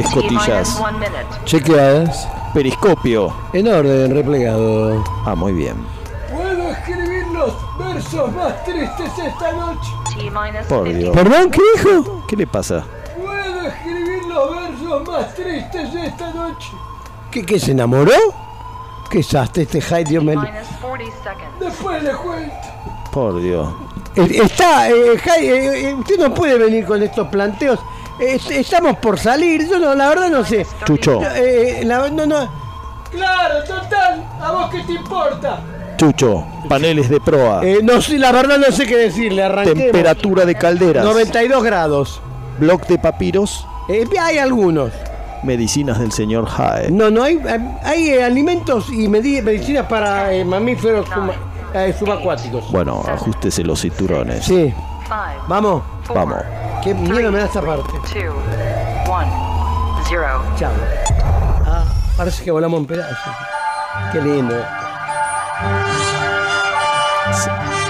Escotillas. Chequeadas. Periscopio. En orden, replegado. Ah, muy bien. Puedo escribir los versos más tristes esta noche. Por Dios. ¿Perdón? ¿Qué dijo? ¿Qué le pasa? Puedo escribir los versos más tristes esta noche. ¿Qué, qué se enamoró? ¿Qué saste este Hyde, Dios me... Después le cuento. Por Dios. Eh, Está, eh, Hyde, eh, usted no puede venir con estos planteos. Estamos por salir, yo no, la verdad no sé. Chucho. Eh, la- no, no. Claro, total. ¿A vos qué te importa? Chucho. Paneles de proa. Eh, no sé, la verdad no sé qué decirle, arranquemos. Temperatura de calderas. 92 grados. Bloc de papiros. Eh, hay algunos. Medicinas del señor Jae. No, no, hay, hay eh, alimentos y medi- medicinas para eh, mamíferos suma- eh, subacuáticos. Bueno, ajustese los cinturones. Sí, vamos. Vamos. Qué miedo me da esta parte. Two, one, zero. Chao. Ah, parece que volamos en pedazos. Qué lindo.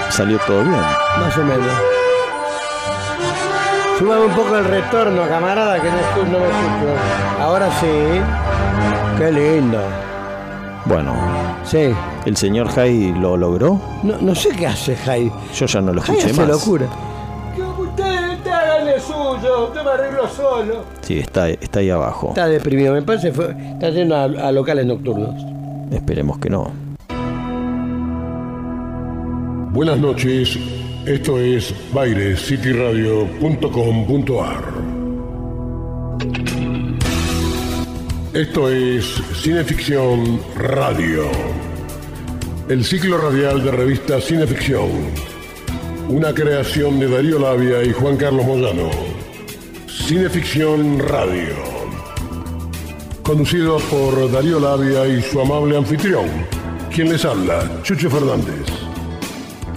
Salió todo bien. Más o menos. Súbame un poco el retorno, camarada, que no, escu- no me escucho. Ahora sí. Qué lindo. Bueno, Sí. ¿el señor Jai lo logró? No, no sé qué hace Jai. Yo ya no lo Jai escuché hace más. locura. Yo me arreglo solo. Sí, está, está ahí abajo. Está deprimido, me parece. Fue, está yendo a, a locales nocturnos. Esperemos que no. Buenas noches, esto es bairescityradio.com.ar. Esto es Cineficción Radio, el ciclo radial de revista Cineficción, una creación de Darío Labia y Juan Carlos Moyano. Cineficción Radio, conducido por Darío Labia y su amable anfitrión, quien les habla, Chucho Fernández.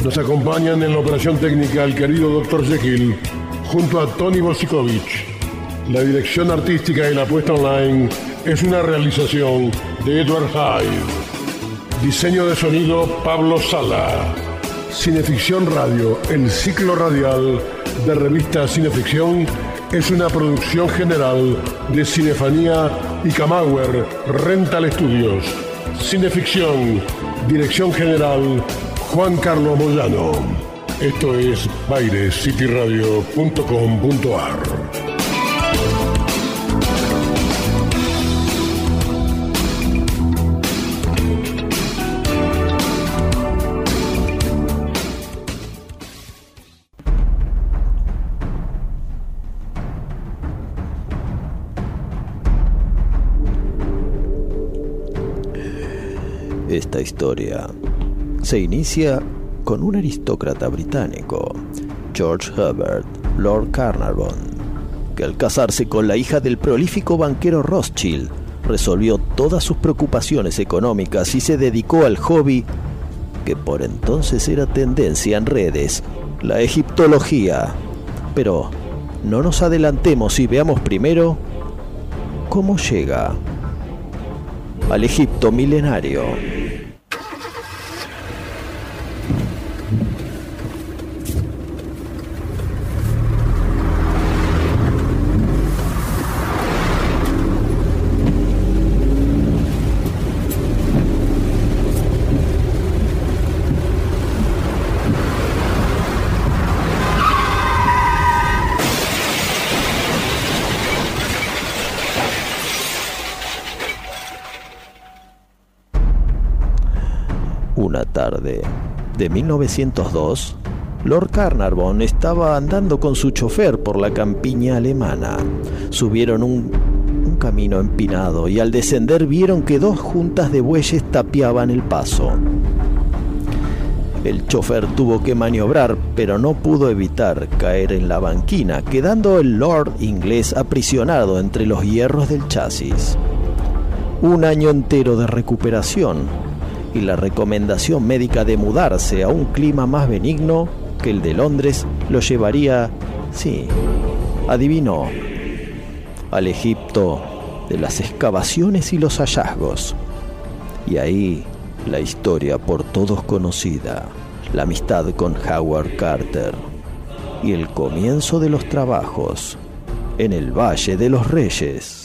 Nos acompañan en la operación técnica el querido Dr. Jekyll junto a Tony Bosikovich. La dirección artística y la puesta online es una realización de Edward Hyde. Diseño de sonido Pablo Sala. Cineficción Radio, el ciclo radial de revista Cineficción, es una producción general de Cinefanía y Camauer Rental Studios. Cineficción, dirección general Juan Carlos Moyano. Esto es bairescityradio.com.ar. Esta historia se inicia con un aristócrata británico, George Herbert, Lord Carnarvon, que al casarse con la hija del prolífico banquero Rothschild, resolvió todas sus preocupaciones económicas y se dedicó al hobby que por entonces era tendencia en redes, la egiptología. Pero no nos adelantemos y veamos primero cómo llega al Egipto milenario. De 1902, Lord Carnarvon estaba andando con su chofer por la campiña alemana. Subieron un camino empinado y al descender vieron que dos juntas de bueyes tapiaban el paso. El chofer tuvo que maniobrar, pero no pudo evitar caer en la banquina, quedando el Lord inglés aprisionado entre los hierros del chasis. Un año entero de recuperación y la recomendación médica de mudarse a un clima más benigno que el de Londres lo llevaría, sí, adivinó, al Egipto de las excavaciones y los hallazgos. Y ahí la historia por todos conocida, la amistad con Howard Carter y el comienzo de los trabajos en el Valle de los Reyes.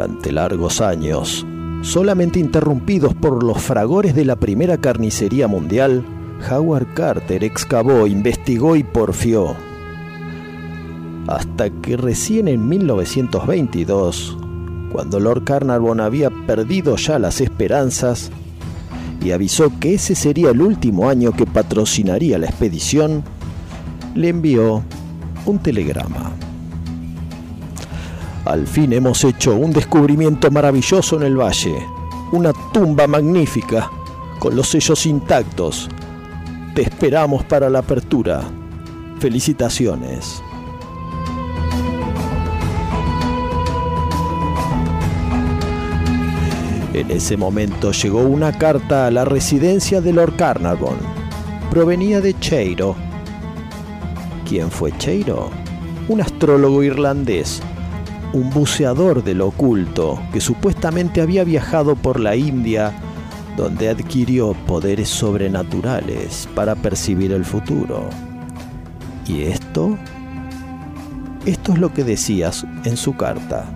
Durante largos años, solamente interrumpidos por los fragores de la primera carnicería mundial, Howard Carter excavó, investigó y porfió. Hasta que recién en 1922, cuando Lord Carnarvon había perdido ya las esperanzas y avisó que ese sería el último año que patrocinaría la expedición, le envió un telegrama. Al fin hemos hecho un descubrimiento maravilloso en el valle, una tumba magnífica, con los sellos intactos. Te esperamos para la apertura. Felicitaciones. En ese momento llegó una carta a la residencia de Lord Carnarvon. Provenía de Cheiro. ¿Quién fue Cheiro? Un astrólogo irlandés, un buceador del oculto que supuestamente había viajado por la India, donde adquirió poderes sobrenaturales para percibir el futuro. ¿Y esto? Esto es lo que decías en su carta.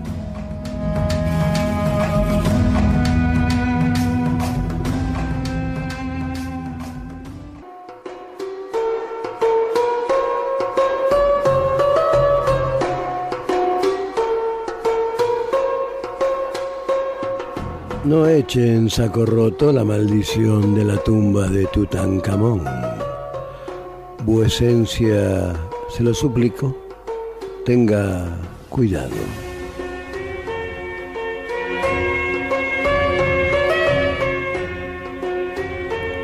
No eche en saco roto la maldición de la tumba de Tutankamón. Vuesencia, se lo suplico, tenga cuidado.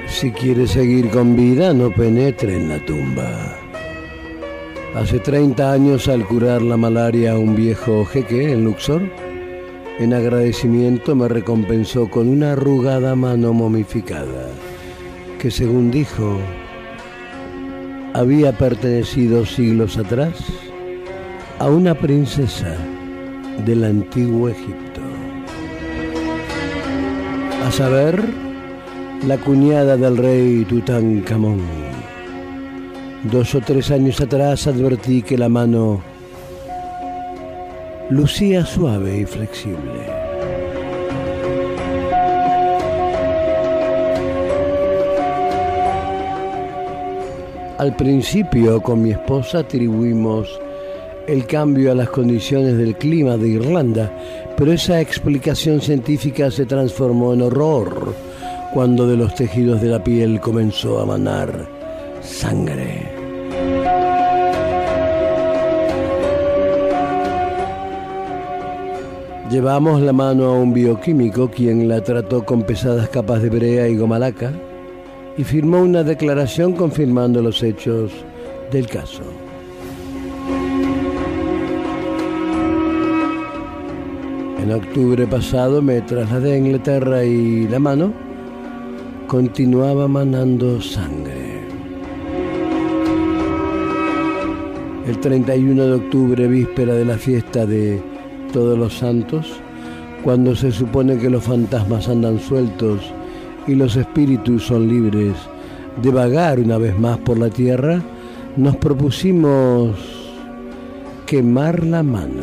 Si quiere seguir con vida, no penetre en la tumba. Hace 30 años, al curar la malaria a un viejo jeque en Luxor, en agradecimiento me recompensó con una arrugada mano momificada, que según dijo, había pertenecido siglos atrás a una princesa del antiguo Egipto. A saber, la cuñada del rey Tutankamón. Dos o tres años atrás advertí que la mano lucía suave y flexible. Al principio con mi esposa atribuimos el cambio a las condiciones del clima de Irlanda, pero esa explicación científica se transformó en horror cuando de los tejidos de la piel comenzó a manar sangre. Llevamos la mano a un bioquímico quien la trató con pesadas capas de brea y gomalaca y firmó una declaración confirmando los hechos del caso. En octubre pasado me trasladé a Inglaterra y la mano continuaba manando sangre. El 31 de octubre, víspera de la fiesta de Todos los Santos, cuando se supone que los fantasmas andan sueltos y los espíritus son libres de vagar una vez más por la tierra, nos propusimos quemar la mano.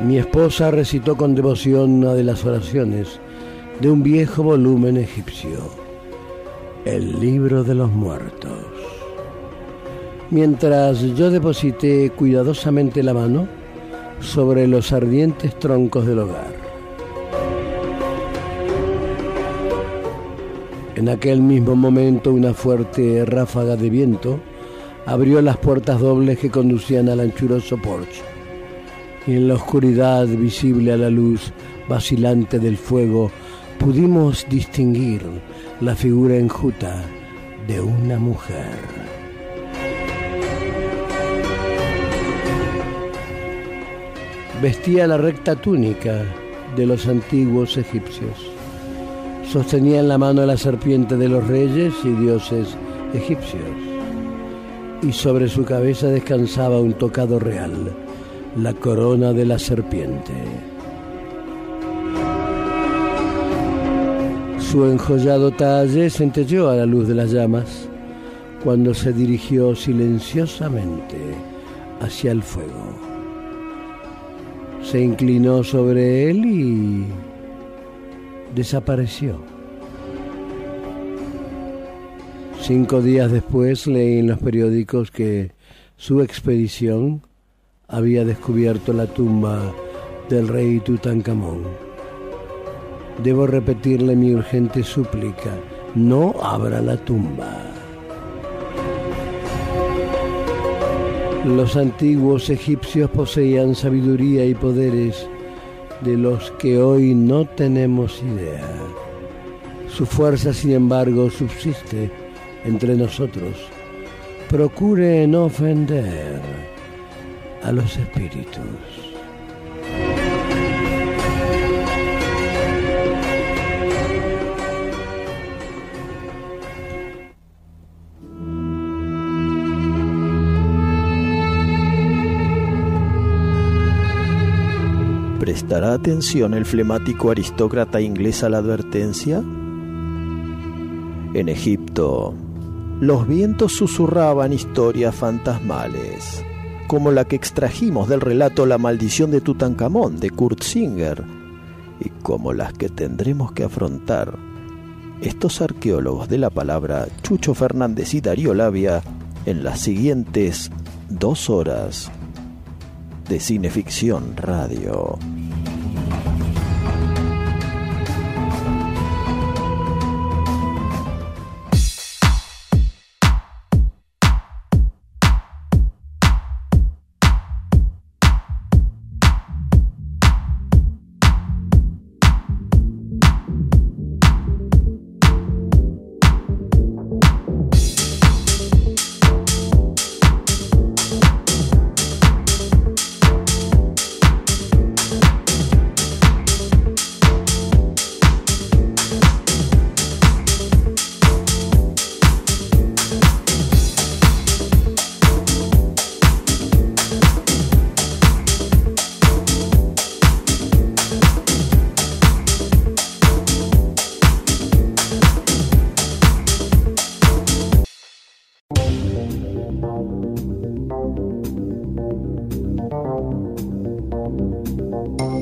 Mi esposa recitó con devoción una de las oraciones de un viejo volumen egipcio, el libro de los muertos. Mientras yo deposité cuidadosamente la mano sobre los ardientes troncos del hogar. En aquel mismo momento una fuerte ráfaga de viento abrió las puertas dobles que conducían al anchuroso porche y en la oscuridad visible a la luz vacilante del fuego pudimos distinguir la figura enjuta de una mujer. Vestía la recta túnica de los antiguos egipcios. Sostenía en la mano la serpiente de los reyes y dioses egipcios. Y sobre su cabeza descansaba un tocado real la corona de la serpiente. Su enjollado talle centelleó a la luz de las llamas cuando se dirigió silenciosamente hacia el fuego. Se inclinó sobre él y desapareció. Cinco días después leí en los periódicos que su expedición había descubierto la tumba del rey Tutankamón. Debo repetirle mi urgente súplica, no abra la tumba. Los antiguos egipcios poseían sabiduría y poderes de los que hoy no tenemos idea. Su fuerza, sin embargo, subsiste entre nosotros. Procure no ofender a los espíritus. ¿Prestará atención el flemático aristócrata inglés a la advertencia? En Egipto, los vientos susurraban historias fantasmales, como la que extrajimos del relato La maldición de Tutankamón de Kurt Singer, y como las que tendremos que afrontar estos arqueólogos de la palabra Chucho Fernández y Darío Labia en las siguientes dos horas de Cineficción Radio.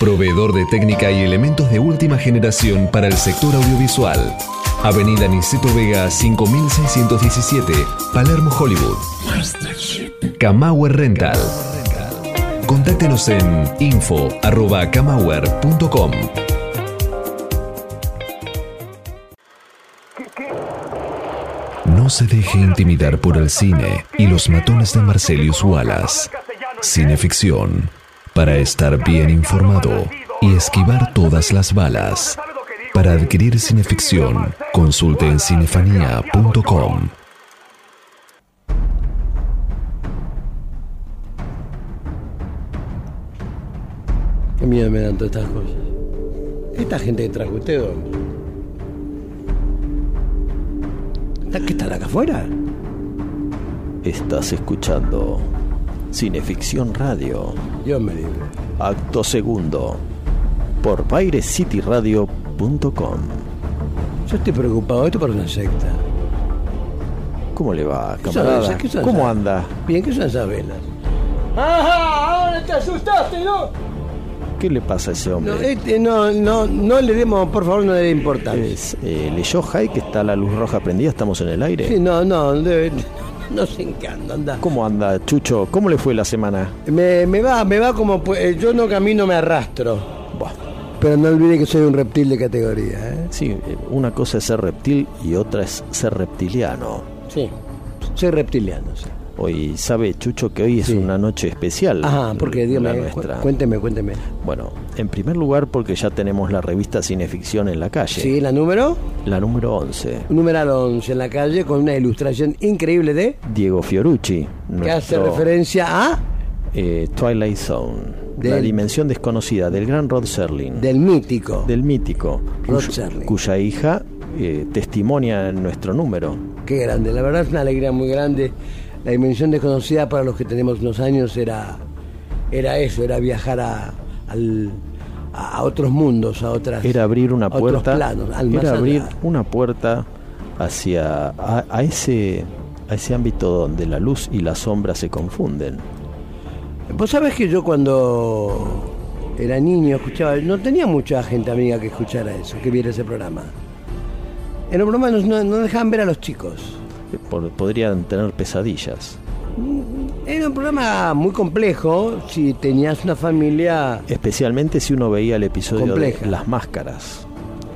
Proveedor de técnica y elementos de última generación para el sector audiovisual. Avenida Niceto Vega 5617, Palermo, Hollywood. Camauer Rental. Contáctenos en info.camauer.com. No se deje intimidar por el cine y los matones de Marcelius Wallace. Cineficción para estar bien informado y esquivar todas las balas. Para adquirir cineficción, consulte en cinefanía.com. Qué miedo me dan todas estas cosas. Esta gente que trajo usted, ¿dónde? ¿Está- ¿Qué están acá afuera? Estás escuchando Cineficción Radio, Dios me libre. acto segundo, por bairecityradio.com. Yo estoy preocupado, esto para una secta. ¿Cómo le va, ¿Qué camarada? son- qué son ¿Cómo esas- anda? Bien, ¿qué son esas velas? ¡Ajá! ¡Ahora te asustaste, no! ¿Qué le pasa a ese No, hombre? este, no, no, no le demos, por favor, no le dé importancia. Es, eh, ¿Leyó Jai que está la luz roja prendida? ¿Estamos en el aire? Sí, no, no, debe- no sé en qué anda, anda. ¿Cómo anda, Chucho? ¿Cómo le fue la semana? Me, me va, me va como, pu- eh, yo no camino, me arrastro. Pero no olvide que soy un reptil de categoría, ¿eh? sí, eh, una cosa es ser reptil y otra es ser reptiliano. Sí, soy reptiliano, sí. Hoy sabe, Chucho, que hoy es Sí. una noche especial. Ajá, porque dígame, nuestra. cu- cuénteme, cuénteme. Bueno, en primer lugar porque ya tenemos la revista Cineficción en la calle. Sí, la número, La número 11. número 11 en la calle con una ilustración increíble de Diego Fiorucci. que hace nuestro referencia a eh, Twilight Zone, La Dimensión Desconocida, del gran Rod Serling. Del mítico. del mítico, Rod cuyo- Serling. cuya hija eh, testimonia en nuestro número. Qué grande, la verdad es una alegría muy grande. La dimensión desconocida para los que tenemos unos años era, era eso, era viajar a, al- a, otros mundos, a otras. Era abrir una puerta, planos, era abrir allá. una puerta hacia a, a ese a ese ámbito donde la luz y la sombra se confunden. Vos sabés que yo cuando era niño escuchaba, no tenía mucha gente amiga que escuchara eso, que viera ese programa. En el programa no, no- no dejaban ver a los chicos. Por- podrían tener pesadillas. Era un programa muy complejo si tenías una familia. Especialmente si uno veía el episodio Compleja. de Las Máscaras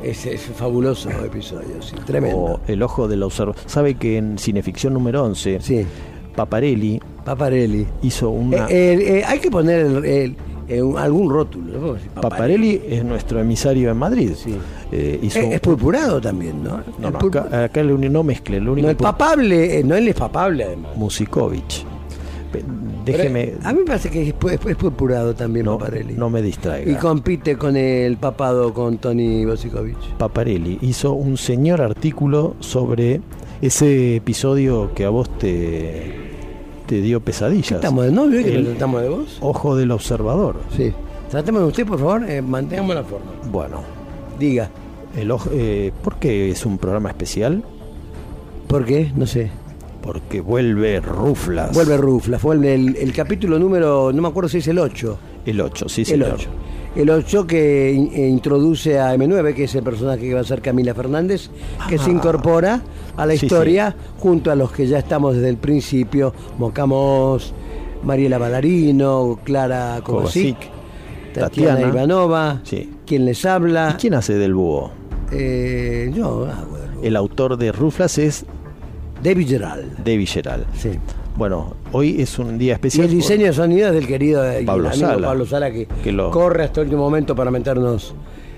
Ese es fabuloso episodio, sí, tremendo. o El Ojo del Observador. Sabe que en Cineficción número 11, Sí, Paparelli Paparelli. hizo una... Eh, eh, eh, hay que poner el- el- eh, algún rótulo. Paparelli es nuestro emisario en Madrid. Sí. Eh, hizo Es, es purpurado también, ¿no? No, Es no, acá, el no mezcle, lo único no, el pu- papable, eh, no él es papable además. Pero, Déjeme, a mí me parece que es, es- es purpurado también no, Paparelli. no me distraiga. y compite con el papado con Tony Bosikovich. Paparelli hizo un señor artículo sobre ese episodio que a vos te, te dio pesadillas. ¿Estamos de novio? ¿Que El nos tratamos de vos? Ojo del observador. Sí. Tratemos de usted, por favor, eh, mantengamos la forma. Bueno, Diga. el ojo, eh, ¿por qué es un programa especial? ¿Por qué? No sé. Porque vuelve Ruflas. Vuelve Rufla, vuelve el, el capítulo número, no me acuerdo si es el 8. El 8, sí, el señor. 8. El 8 que in- eh, introduce a M9, que es el personaje que va a ser Camila Fernández, que se Ah. incorpora a la Sí, historia junto a los que ya estamos desde el principio, Mocamos, Mariela Balarino, Clara Kovacic, Tatiana, Tatiana. Ivanova, Sí. quien les habla. ¿Y quién hace del búho? Eh, yo, ah, bueno, El autor de Ruflas es David Gerald. David Geral. Sí. Bueno, hoy es un día Y especial. el diseño de sonido es del querido Pablo amigo Sala. Pablo Sala que, Que lo- corre hasta el último momento para meternos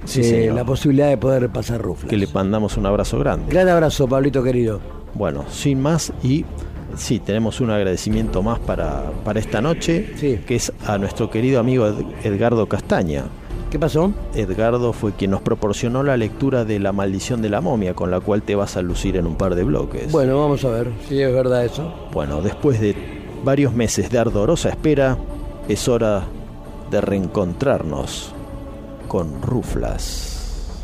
Sí, eh, la posibilidad de poder pasar ruflas. que le mandamos un abrazo grande. Gran abrazo, Pablito querido. Bueno, sin más y sí, tenemos un agradecimiento más para, para esta noche, Sí. que es a nuestro querido amigo Ed- Edgardo Castaña. ¿Qué pasó? Edgardo fue quien nos proporcionó la lectura de La maldición de la momia, con la cual te vas a lucir en un par de bloques. Bueno, vamos a ver si es verdad eso. Bueno, después de varios meses de ardorosa espera, es hora de reencontrarnos con Ruflas.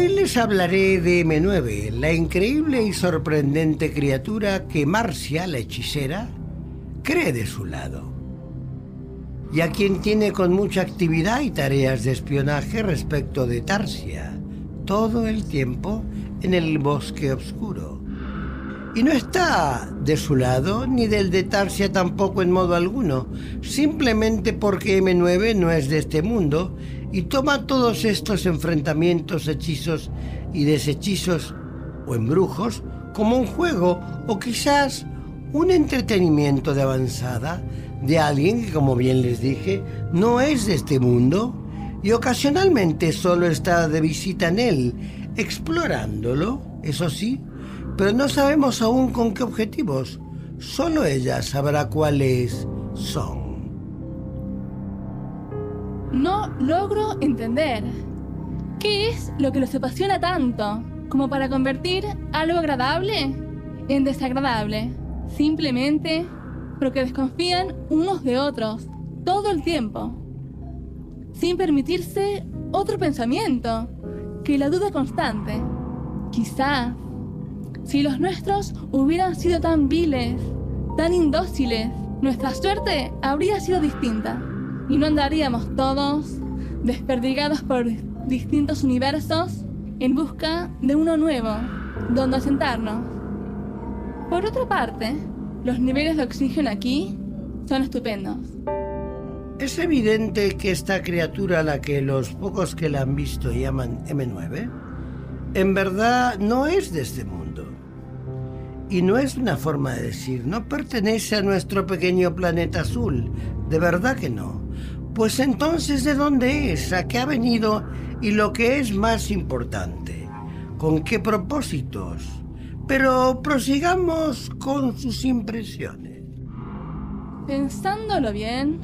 Hoy les hablaré de M9, la increíble y sorprendente criatura que Marcia, la hechicera, cree de su lado. Y a quien tiene con mucha actividad y tareas de espionaje respecto de Tarsia, todo el tiempo en el bosque oscuro. Y no está de su lado ni del de Tarsia tampoco en modo alguno, simplemente porque M9 no es de este mundo y toma todos estos enfrentamientos, hechizos y deshechizos o embrujos como un juego o quizás un entretenimiento de avanzada de alguien que, como bien les dije, no es de este mundo y ocasionalmente solo está de visita en él, explorándolo, eso sí, pero no sabemos aún con qué objetivos. Solo ella sabrá cuáles son. No logro entender. ¿Qué es lo que los apasiona tanto como para convertir algo agradable en desagradable? Simplemente porque desconfían unos de otros todo el tiempo, sin permitirse otro pensamiento que la duda constante. Quizá, si los nuestros hubieran sido tan viles, tan indóciles, nuestra suerte habría sido distinta y no andaríamos todos desperdigados por distintos universos en busca de uno nuevo, donde asentarnos. Por otra parte, los niveles de oxígeno aquí son estupendos. Es evidente que esta criatura a la que los pocos que la han visto llaman M9, en verdad no es de este mundo. Y no es una forma de decir, no pertenece a nuestro pequeño planeta azul, De verdad que no. Pues entonces, ¿de dónde es? ¿A qué ha venido? Y lo que es más importante, ¿con qué propósitos? Pero prosigamos con sus impresiones. Pensándolo bien,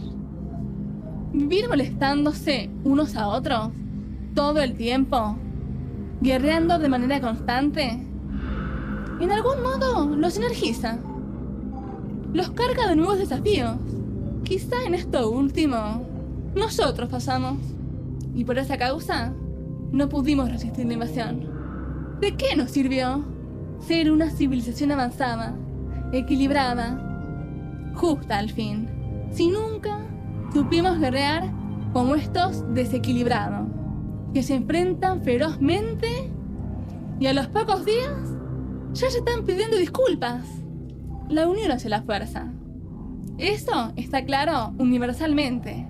vivir molestándose unos a otros todo el tiempo, guerreando de manera constante, en algún modo los energiza, los carga de nuevos desafíos. Quizá en esto último nosotros pasamos, y por esa causa no pudimos resistir la invasión. ¿De qué nos sirvió ser una civilización avanzada, equilibrada, justa al fin, si nunca supimos guerrear como estos desequilibrados, que se enfrentan ferozmente y a los pocos días ya se están pidiendo disculpas? La unión hace la fuerza. Eso está claro universalmente.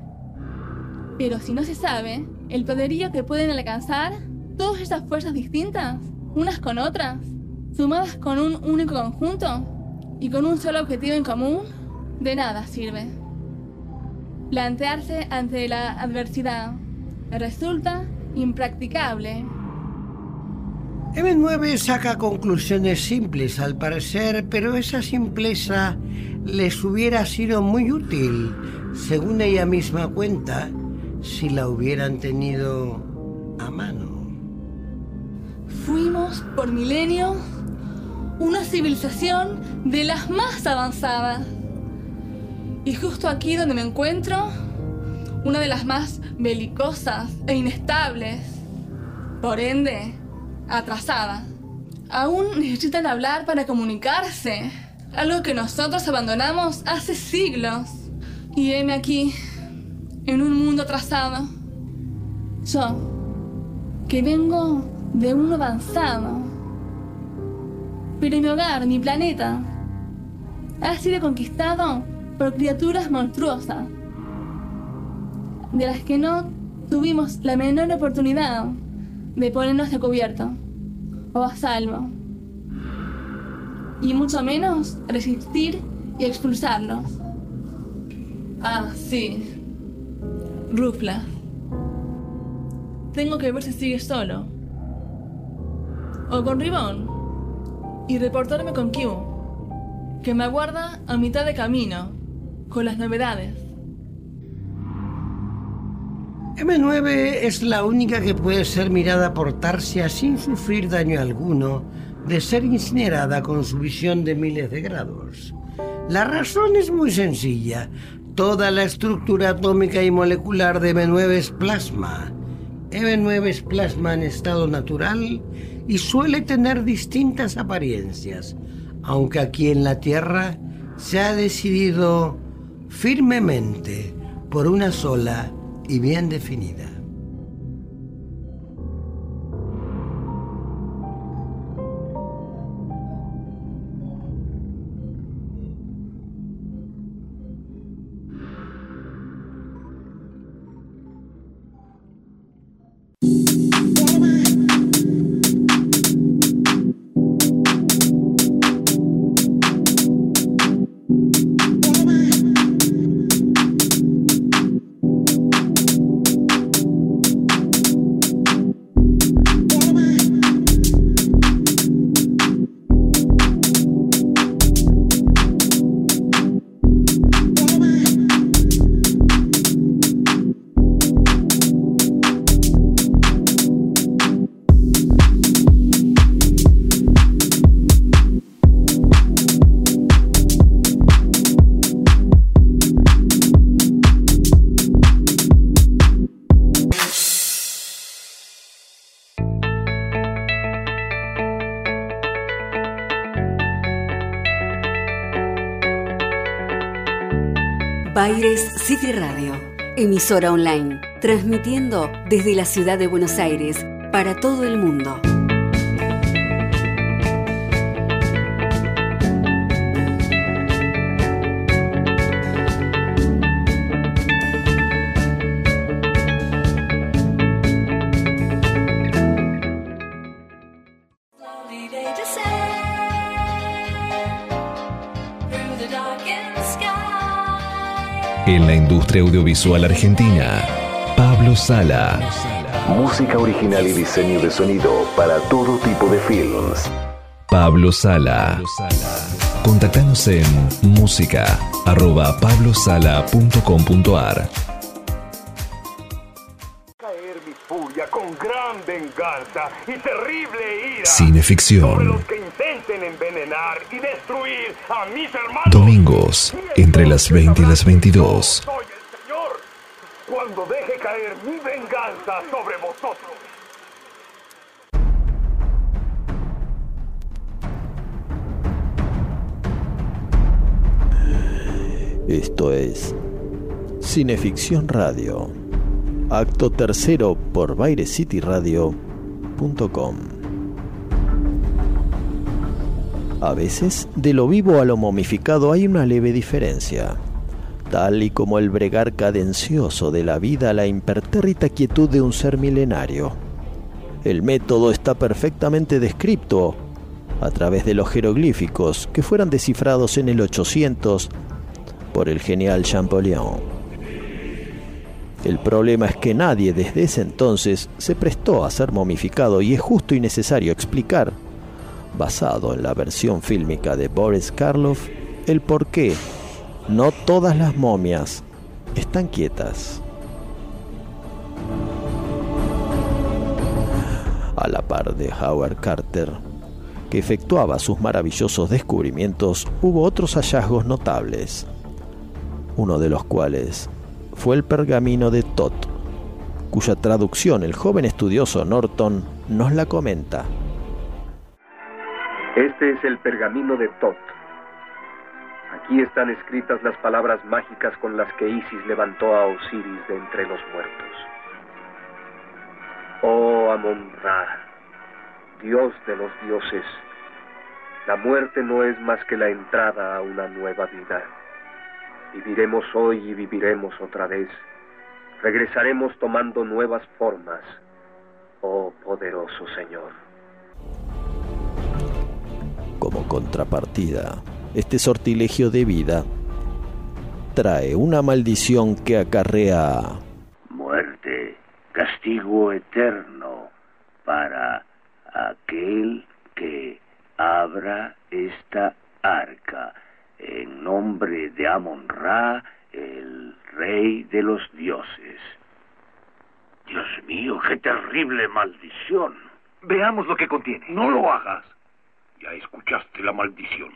Pero si no se sabe el poderío que pueden alcanzar todas esas fuerzas distintas, unas con otras, sumadas con un único conjunto y con un solo objetivo en común, de nada sirve. Plantearse ante la adversidad resulta impracticable. M9 saca conclusiones simples al parecer, pero esa simpleza les hubiera sido muy útil, según ella misma cuenta, si la hubieran tenido a mano. Fuimos por milenios una civilización de las más avanzadas. Y justo aquí donde me encuentro, una de las más belicosas e inestables. Por ende, atrasada. Aún necesitan hablar para comunicarse. Algo que nosotros abandonamos hace siglos. Y heme aquí, en un mundo atrasado. Yo, que vengo de uno avanzado. Pero mi hogar, mi planeta, ha sido conquistado por criaturas monstruosas, de las que no tuvimos la menor oportunidad de ponernos de cubierto o a salvo, y mucho menos resistir y expulsarlos. Ah, sí, Rufla. Tengo que ver si sigue solo. O con Ribón. Y reportarme con Q, que me aguarda a mitad de camino, con las novedades. M9 es la única que puede ser mirada por Tarsia sin sufrir daño alguno de ser incinerada con su visión de miles de grados. La razón es muy sencilla. Toda la estructura atómica y molecular de M9 es plasma. M9 es plasma en estado natural y suele tener distintas apariencias, aunque aquí en la Tierra se ha decidido firmemente por una sola y bien definida. Emisora online, transmitiendo desde la ciudad de Buenos Aires para todo el mundo. En la industria audiovisual argentina, Pablo Sala. Música original y diseño de sonido para todo tipo de films. Pablo Sala. Contactanos en música arroba pablosala.com.ar Caer mi furia con gran venganza y terrible ira. Cineficción. Envenenar y destruir a mis hermanos. Domingos, entre las 20 y las 22. Soy el Señor cuando deje caer mi venganza sobre vosotros. Esto es Cineficción Radio, acto tercero por BaireCityRadio.com. A veces, de lo vivo a lo momificado hay una leve diferencia, tal y como el bregar cadencioso de la vida a la impertérrita quietud de un ser milenario. El método está perfectamente descrito a través de los jeroglíficos que fueran descifrados en el 800 por el genial Champollion. El problema es que nadie desde ese entonces se prestó a ser momificado y es justo y necesario explicar, basado en la versión fílmica de Boris Karloff, el por qué no todas las momias están quietas. A la par de Howard Carter, que efectuaba sus maravillosos descubrimientos, hubo otros hallazgos notables uno de los cuales fue el pergamino de Tot, cuya traducción el joven estudioso Norton nos la comenta. Este es el pergamino de Tot. Aquí están escritas las palabras mágicas con las que Isis levantó a Osiris de entre los muertos. Oh Amon-Ra, Dios de los dioses, la muerte no es más que la entrada a una nueva vida. Viviremos hoy y viviremos otra vez. Regresaremos tomando nuevas formas, oh poderoso Señor. Como contrapartida, este sortilegio de vida trae una maldición que acarrea muerte, castigo eterno para aquel que abra esta arca en nombre de Amon-Ra, el rey de los dioses. Dios mío, qué terrible maldición. Veamos lo que contiene. No lo hagas. Ya escuchaste la maldición.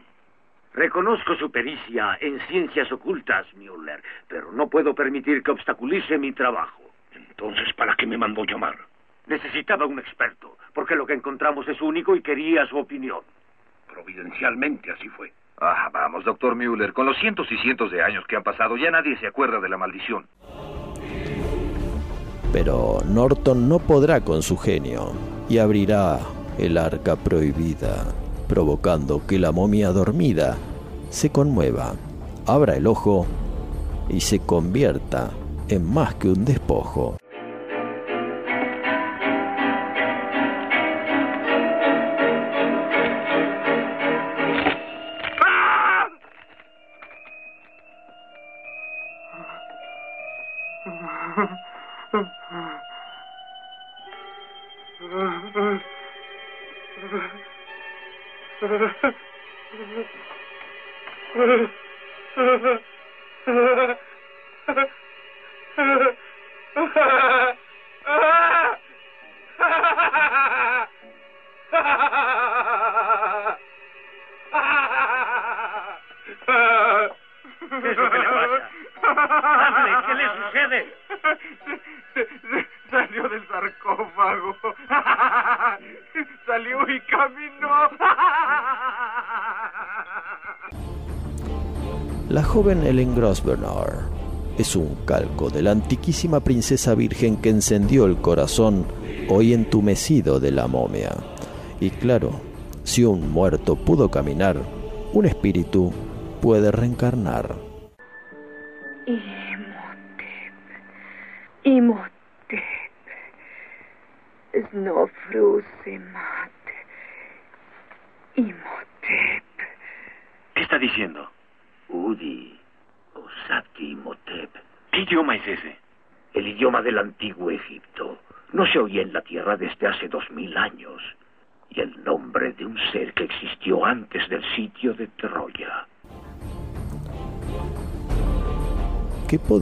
Reconozco su pericia en ciencias ocultas, Müller, pero no puedo permitir que obstaculice mi trabajo. Entonces, ¿para qué me mandó llamar? Necesitaba un experto, porque lo que encontramos es único y quería su opinión. Providencialmente así fue. Ah, vamos, doctor Müller. Con los cientos y cientos de años que han pasado, ya nadie se acuerda de la maldición. Pero Norton no podrá con su genio y abrirá el arca prohibida, provocando que la momia dormida se conmueva, abra el ojo y se convierta en más que un despojo. Es un calco de la antiquísima princesa virgen que encendió el corazón hoy entumecido de la momia. Y claro, si un muerto pudo caminar, un espíritu puede reencarnar.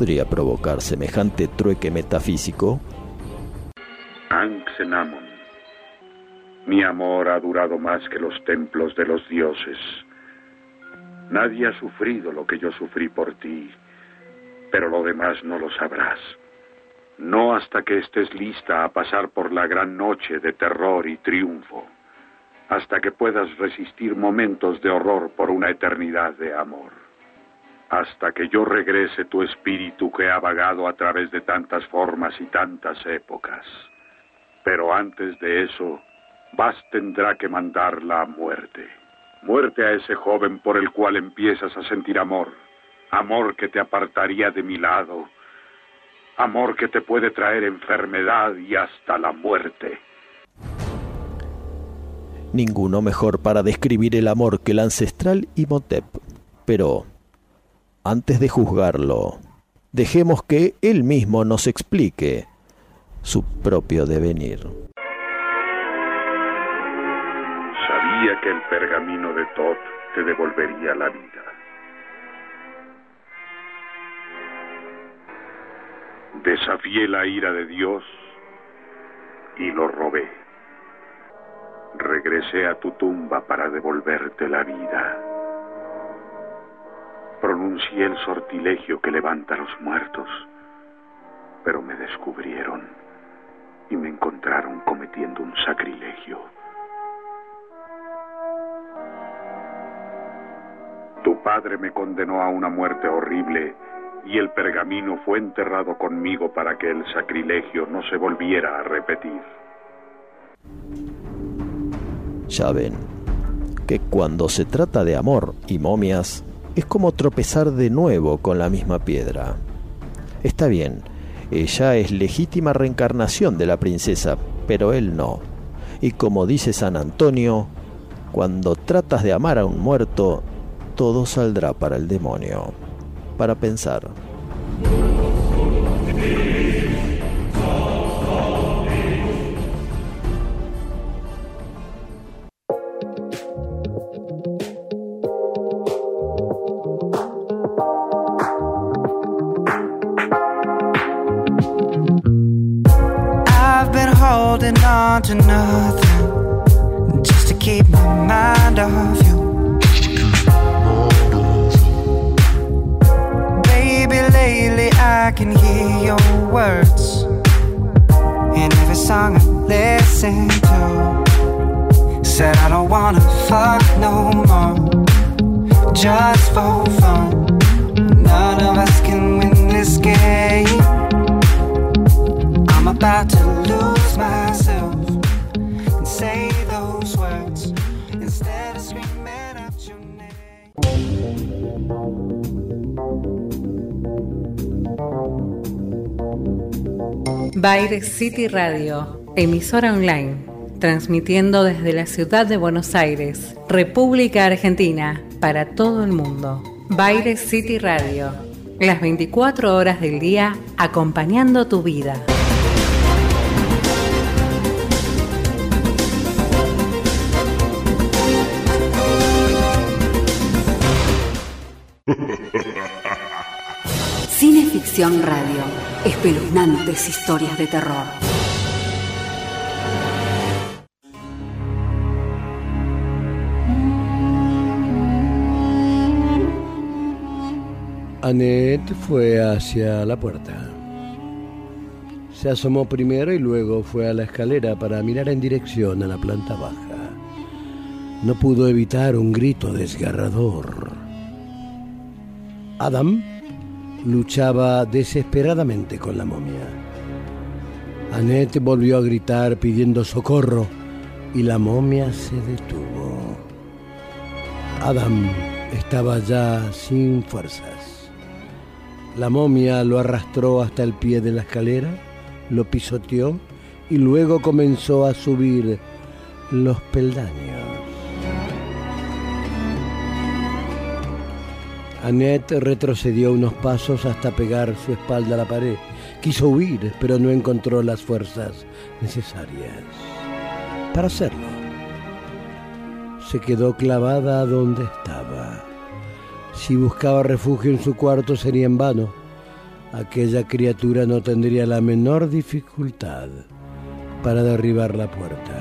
Podría provocar semejante trueque metafísico? Anxenamon, mi amor ha durado más que los templos de los dioses. Nadie ha sufrido lo que yo sufrí por ti, pero lo demás no lo sabrás. No hasta que estés lista a pasar por la gran noche de terror y triunfo, hasta que puedas resistir momentos de horror por una eternidad de amor hasta que yo regrese tu espíritu que ha vagado a través de tantas formas y tantas épocas. Pero antes de eso, Vas tendrá que mandarla a muerte. Muerte a ese joven por el cual empiezas a sentir amor. Amor que te apartaría de mi lado. Amor que te puede traer enfermedad y hasta la muerte. Ninguno mejor para describir el amor que el ancestral Imhotep. Pero antes de juzgarlo, dejemos que él mismo nos explique su propio devenir. Sabía que el pergamino de Tot te devolvería la vida. Desafié la ira de Dios y lo robé. Regresé a tu tumba para devolverte la vida pronuncié el sortilegio que levanta a los muertos, pero me descubrieron y me encontraron cometiendo un sacrilegio. Tu padre me condenó a una muerte horrible y el pergamino fue enterrado conmigo para que el sacrilegio no se volviera a repetir. Ya ven que cuando se trata de amor y momias, es como tropezar de nuevo con la misma piedra. Está bien, ella es legítima reencarnación de la princesa, pero él no. Y como dice San Antonio, cuando tratas de amar a un muerto, todo saldrá para el demonio. Para pensar. Just for fun. None of us can win this game. I'm about to lose myself and say those words instead of screaming out your name. Baile City Radio, emisora online, transmitiendo desde la ciudad de Buenos Aires, República Argentina, para todo el mundo. Baile City Radio, las 24 horas del día acompañando tu vida. Cineficción Radio. Espeluznantes historias de terror. Annette fue hacia la puerta. Se asomó primero y luego fue a la escalera para mirar en dirección a la planta baja. No pudo evitar un grito desgarrador. Adam luchaba desesperadamente con la momia. Annette volvió a gritar pidiendo socorro y la momia se detuvo. Adam estaba ya sin fuerzas. La momia lo arrastró hasta el pie de la escalera, lo pisoteó y luego comenzó a subir los peldaños. Annette retrocedió unos pasos hasta pegar su espalda a la pared. Quiso huir, pero no encontró las fuerzas necesarias para hacerlo. Se quedó clavada donde estaba. Si buscaba refugio en su cuarto sería en vano. Aquella criatura no tendría la menor dificultad para derribar la puerta.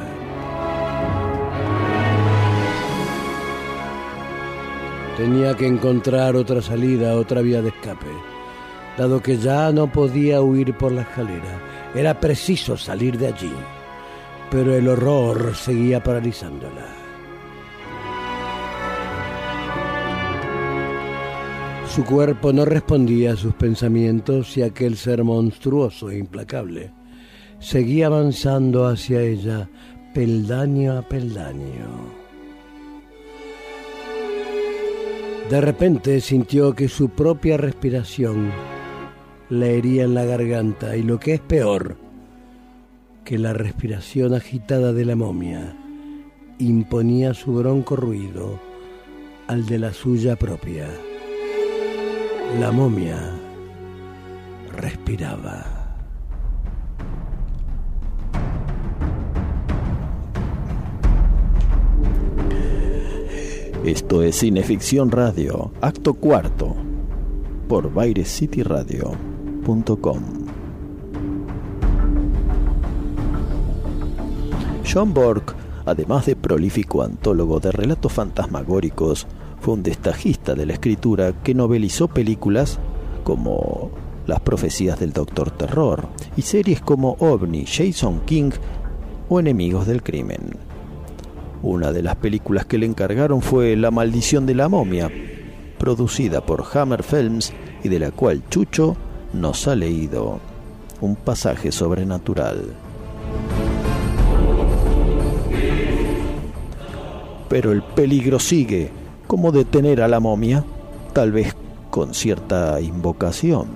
Tenía que encontrar otra salida, otra vía de escape. Dado que ya no podía huir por la escalera, era preciso salir de allí. Pero el horror seguía paralizándola. Su cuerpo no respondía a sus pensamientos y aquel ser monstruoso e implacable seguía avanzando hacia ella peldaño a peldaño. De repente sintió que su propia respiración le hería en la garganta y lo que es peor, que la respiración agitada de la momia imponía su bronco ruido al de la suya propia. La momia respiraba. Esto es Cineficción Radio, acto cuarto, por BairesCityRadio.com. John Bork, además de prolífico antólogo de relatos fantasmagóricos, fue un destajista de la escritura que novelizó películas como Las profecías del Doctor Terror y series como OVNI, Jason King o Enemigos del Crimen. Una de las películas que le encargaron fue La maldición de la momia, producida por Hammer Films y de la cual Chucho nos ha leído un pasaje sobrenatural. Pero el peligro sigue. ¿Cómo detener a la momia? Tal vez con cierta invocación.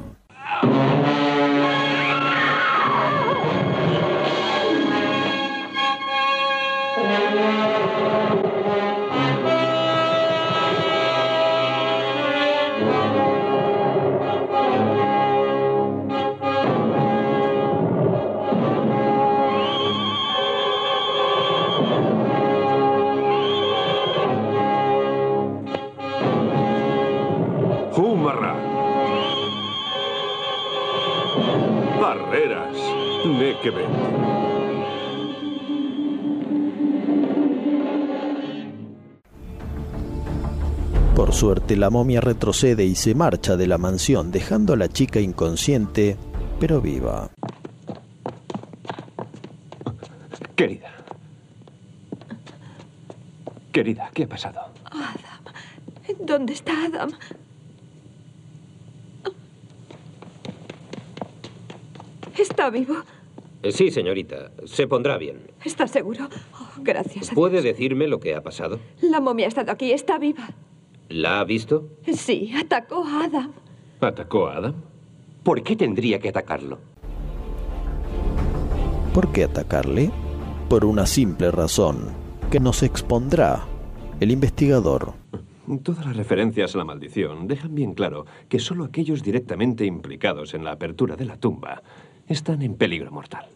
Suerte la momia retrocede y se marcha de la mansión dejando a la chica inconsciente pero viva. Querida. Querida, ¿qué ha pasado? Adam. ¿Dónde está Adam? ¿Está vivo? Sí, señorita. Se pondrá bien. ¿Está seguro? Oh, gracias. a ¿Puede decirme lo que ha pasado? La momia ha estado aquí. Está viva. ¿La ha visto? Sí, atacó a Adam. ¿Atacó a Adam? ¿Por qué tendría que atacarlo? ¿Por qué atacarle? Por una simple razón, que nos expondrá el investigador. Todas las referencias a la maldición dejan bien claro que solo aquellos directamente implicados en la apertura de la tumba están en peligro mortal.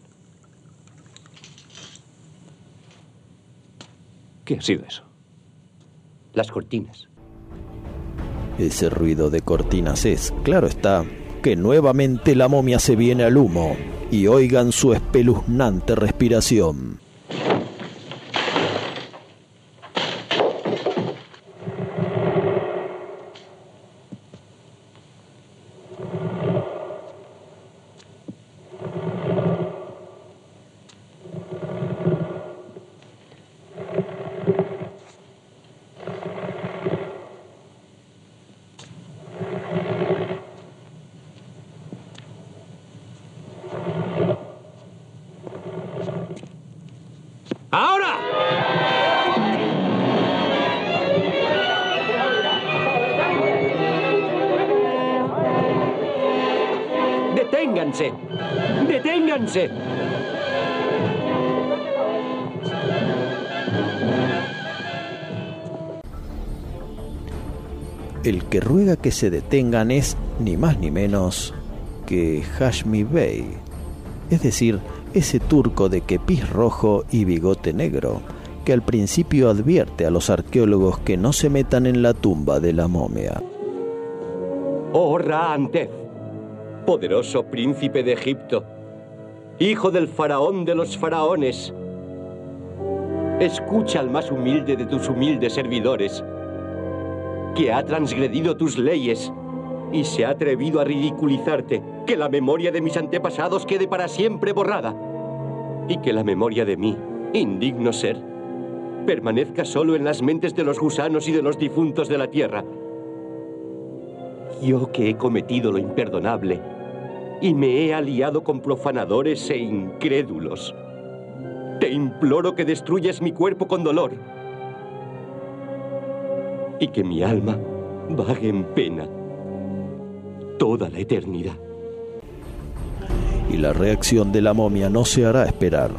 ¿Qué ha sido eso? Las cortinas. Ese ruido de cortinas es, claro está, que nuevamente la momia se viene al humo y oigan su espeluznante respiración. Que se detengan es ni más ni menos que Hashmi Bey, es decir, ese turco de kepiz rojo y bigote negro, que al principio advierte a los arqueólogos que no se metan en la tumba de la momia. Oh Ra-Antef, poderoso príncipe de Egipto, hijo del faraón de los faraones, escucha al más humilde de tus humildes servidores, que ha transgredido tus leyes y se ha atrevido a ridiculizarte, que la memoria de mis antepasados quede para siempre borrada y que la memoria de mí, indigno ser, permanezca solo en las mentes de los gusanos y de los difuntos de la tierra. Yo que he cometido lo imperdonable y me he aliado con profanadores e incrédulos, te imploro que destruyas mi cuerpo con dolor y que mi alma vague en pena toda la eternidad. Y la reacción de la momia no se hará esperar.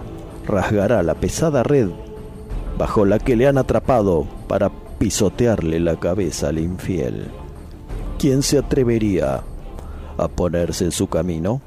Rasgará la pesada red bajo la que le han atrapado para pisotearle la cabeza al infiel. ¿Quién se atrevería a ponerse en su camino?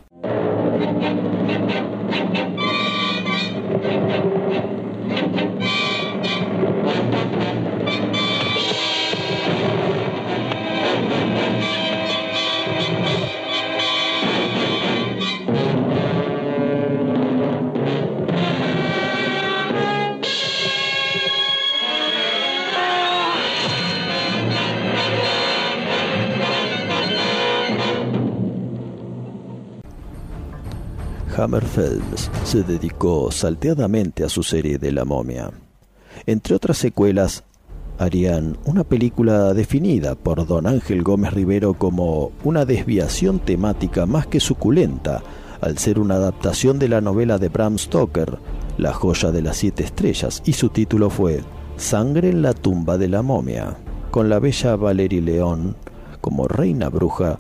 Se dedicó salteadamente a su serie de la momia. Entre otras secuelas, harían una película definida por don Ángel Gómez Rivero como una desviación temática más que suculenta, al ser una adaptación de la novela de Bram Stoker, La joya de las siete estrellas, y su título fue Sangre en la tumba de la momia, con la bella Valerie León como reina bruja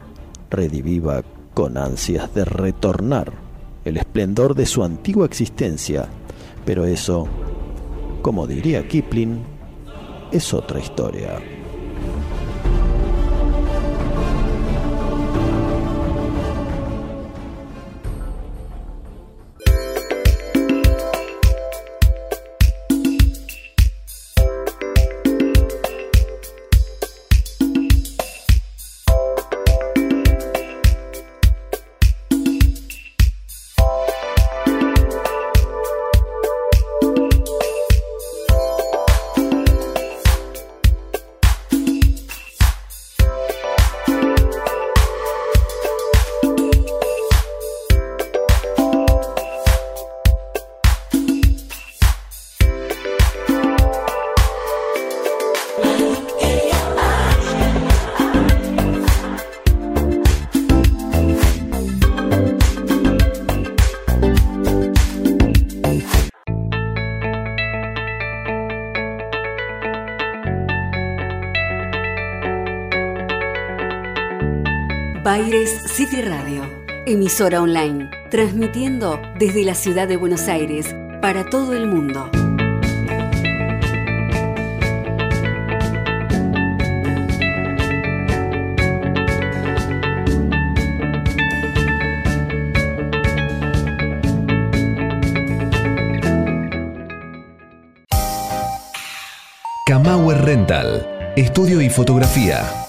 rediviva con ansias de retornar el esplendor de su antigua existencia, pero eso, como diría Kipling, es otra historia. Emisora online, transmitiendo desde la ciudad de Buenos Aires para todo el mundo. Camauer Rental, estudio y fotografía.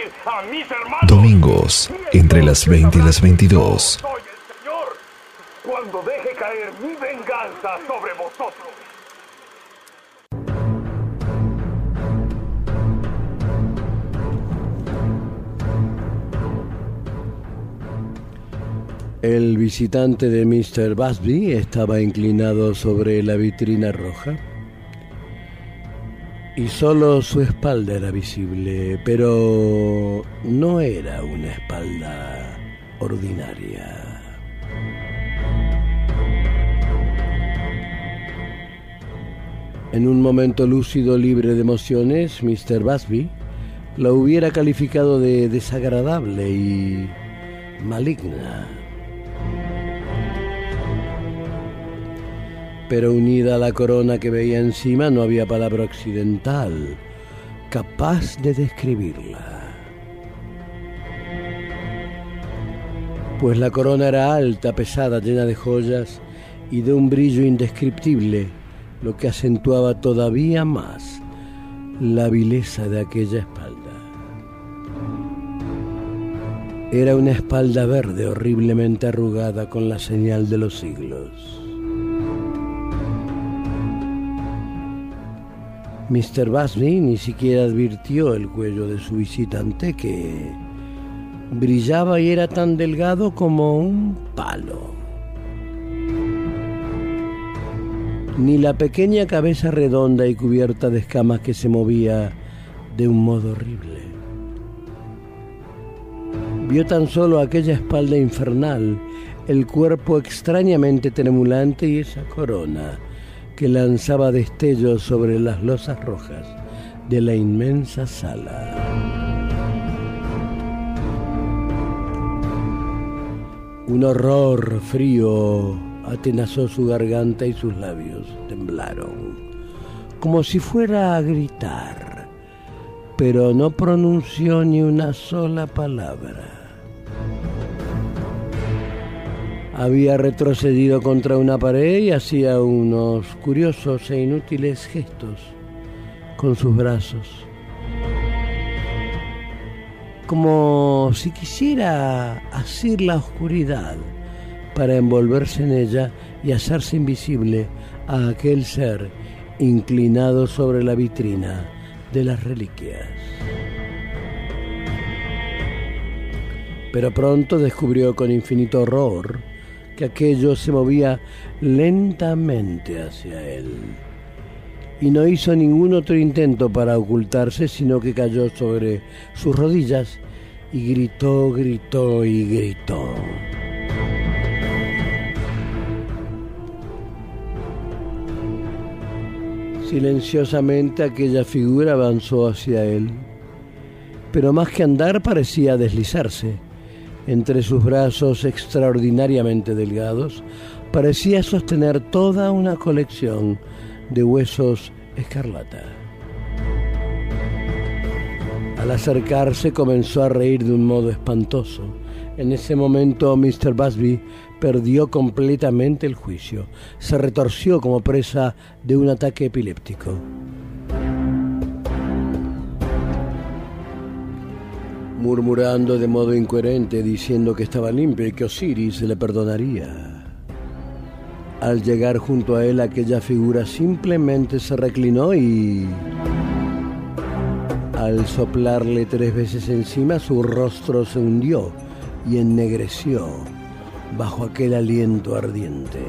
Domingos, entre las 20 y las 22. Soy el Señor cuando deje caer mi venganza sobre vosotros. El visitante de Mr. Busby estaba inclinado sobre la vitrina roja y solo su espalda era visible, pero no era una espalda ordinaria. En un momento lúcido libre de emociones, Mr. Busby la hubiera calificado de desagradable y maligna. Pero unida a la corona que veía encima no había palabra occidental capaz de describirla. Pues la corona era alta, pesada, llena de joyas y de un brillo indescriptible, lo que acentuaba todavía más la vileza de aquella espalda. Era una espalda verde horriblemente arrugada con la señal de los siglos. Mr. Busby ni siquiera advirtió el cuello de su visitante que brillaba y era tan delgado como un palo. Ni la pequeña cabeza redonda y cubierta de escamas que se movía de un modo horrible. Vio tan solo aquella espalda infernal, el cuerpo extrañamente tremulante y esa corona que lanzaba destellos sobre las losas rojas de la inmensa sala. Un horror frío atenazó su garganta y sus labios temblaron, como si fuera a gritar, pero no pronunció ni una sola palabra. Había retrocedido contra una pared y hacía unos curiosos e inútiles gestos con sus brazos, como si quisiera asir la oscuridad para envolverse en ella y hacerse invisible a aquel ser inclinado sobre la vitrina de las reliquias. Pero pronto descubrió con infinito horror que aquello se movía lentamente hacia él. Y no hizo ningún otro intento para ocultarse, sino que cayó sobre sus rodillas y gritó, gritó y gritó. Silenciosamente aquella figura avanzó hacia él, pero más que andar parecía deslizarse entre sus brazos extraordinariamente delgados, parecía sostener toda una colección de huesos escarlata. Al acercarse comenzó a reír de un modo espantoso. En ese momento Mr. Busby perdió completamente el juicio. Se retorció como presa de un ataque epiléptico. Murmurando de modo incoherente, diciendo que estaba limpio y que Osiris le perdonaría. Al llegar junto a él aquella figura simplemente se reclinó y... Al soplarle tres veces encima su rostro se hundió y ennegreció bajo aquel aliento ardiente.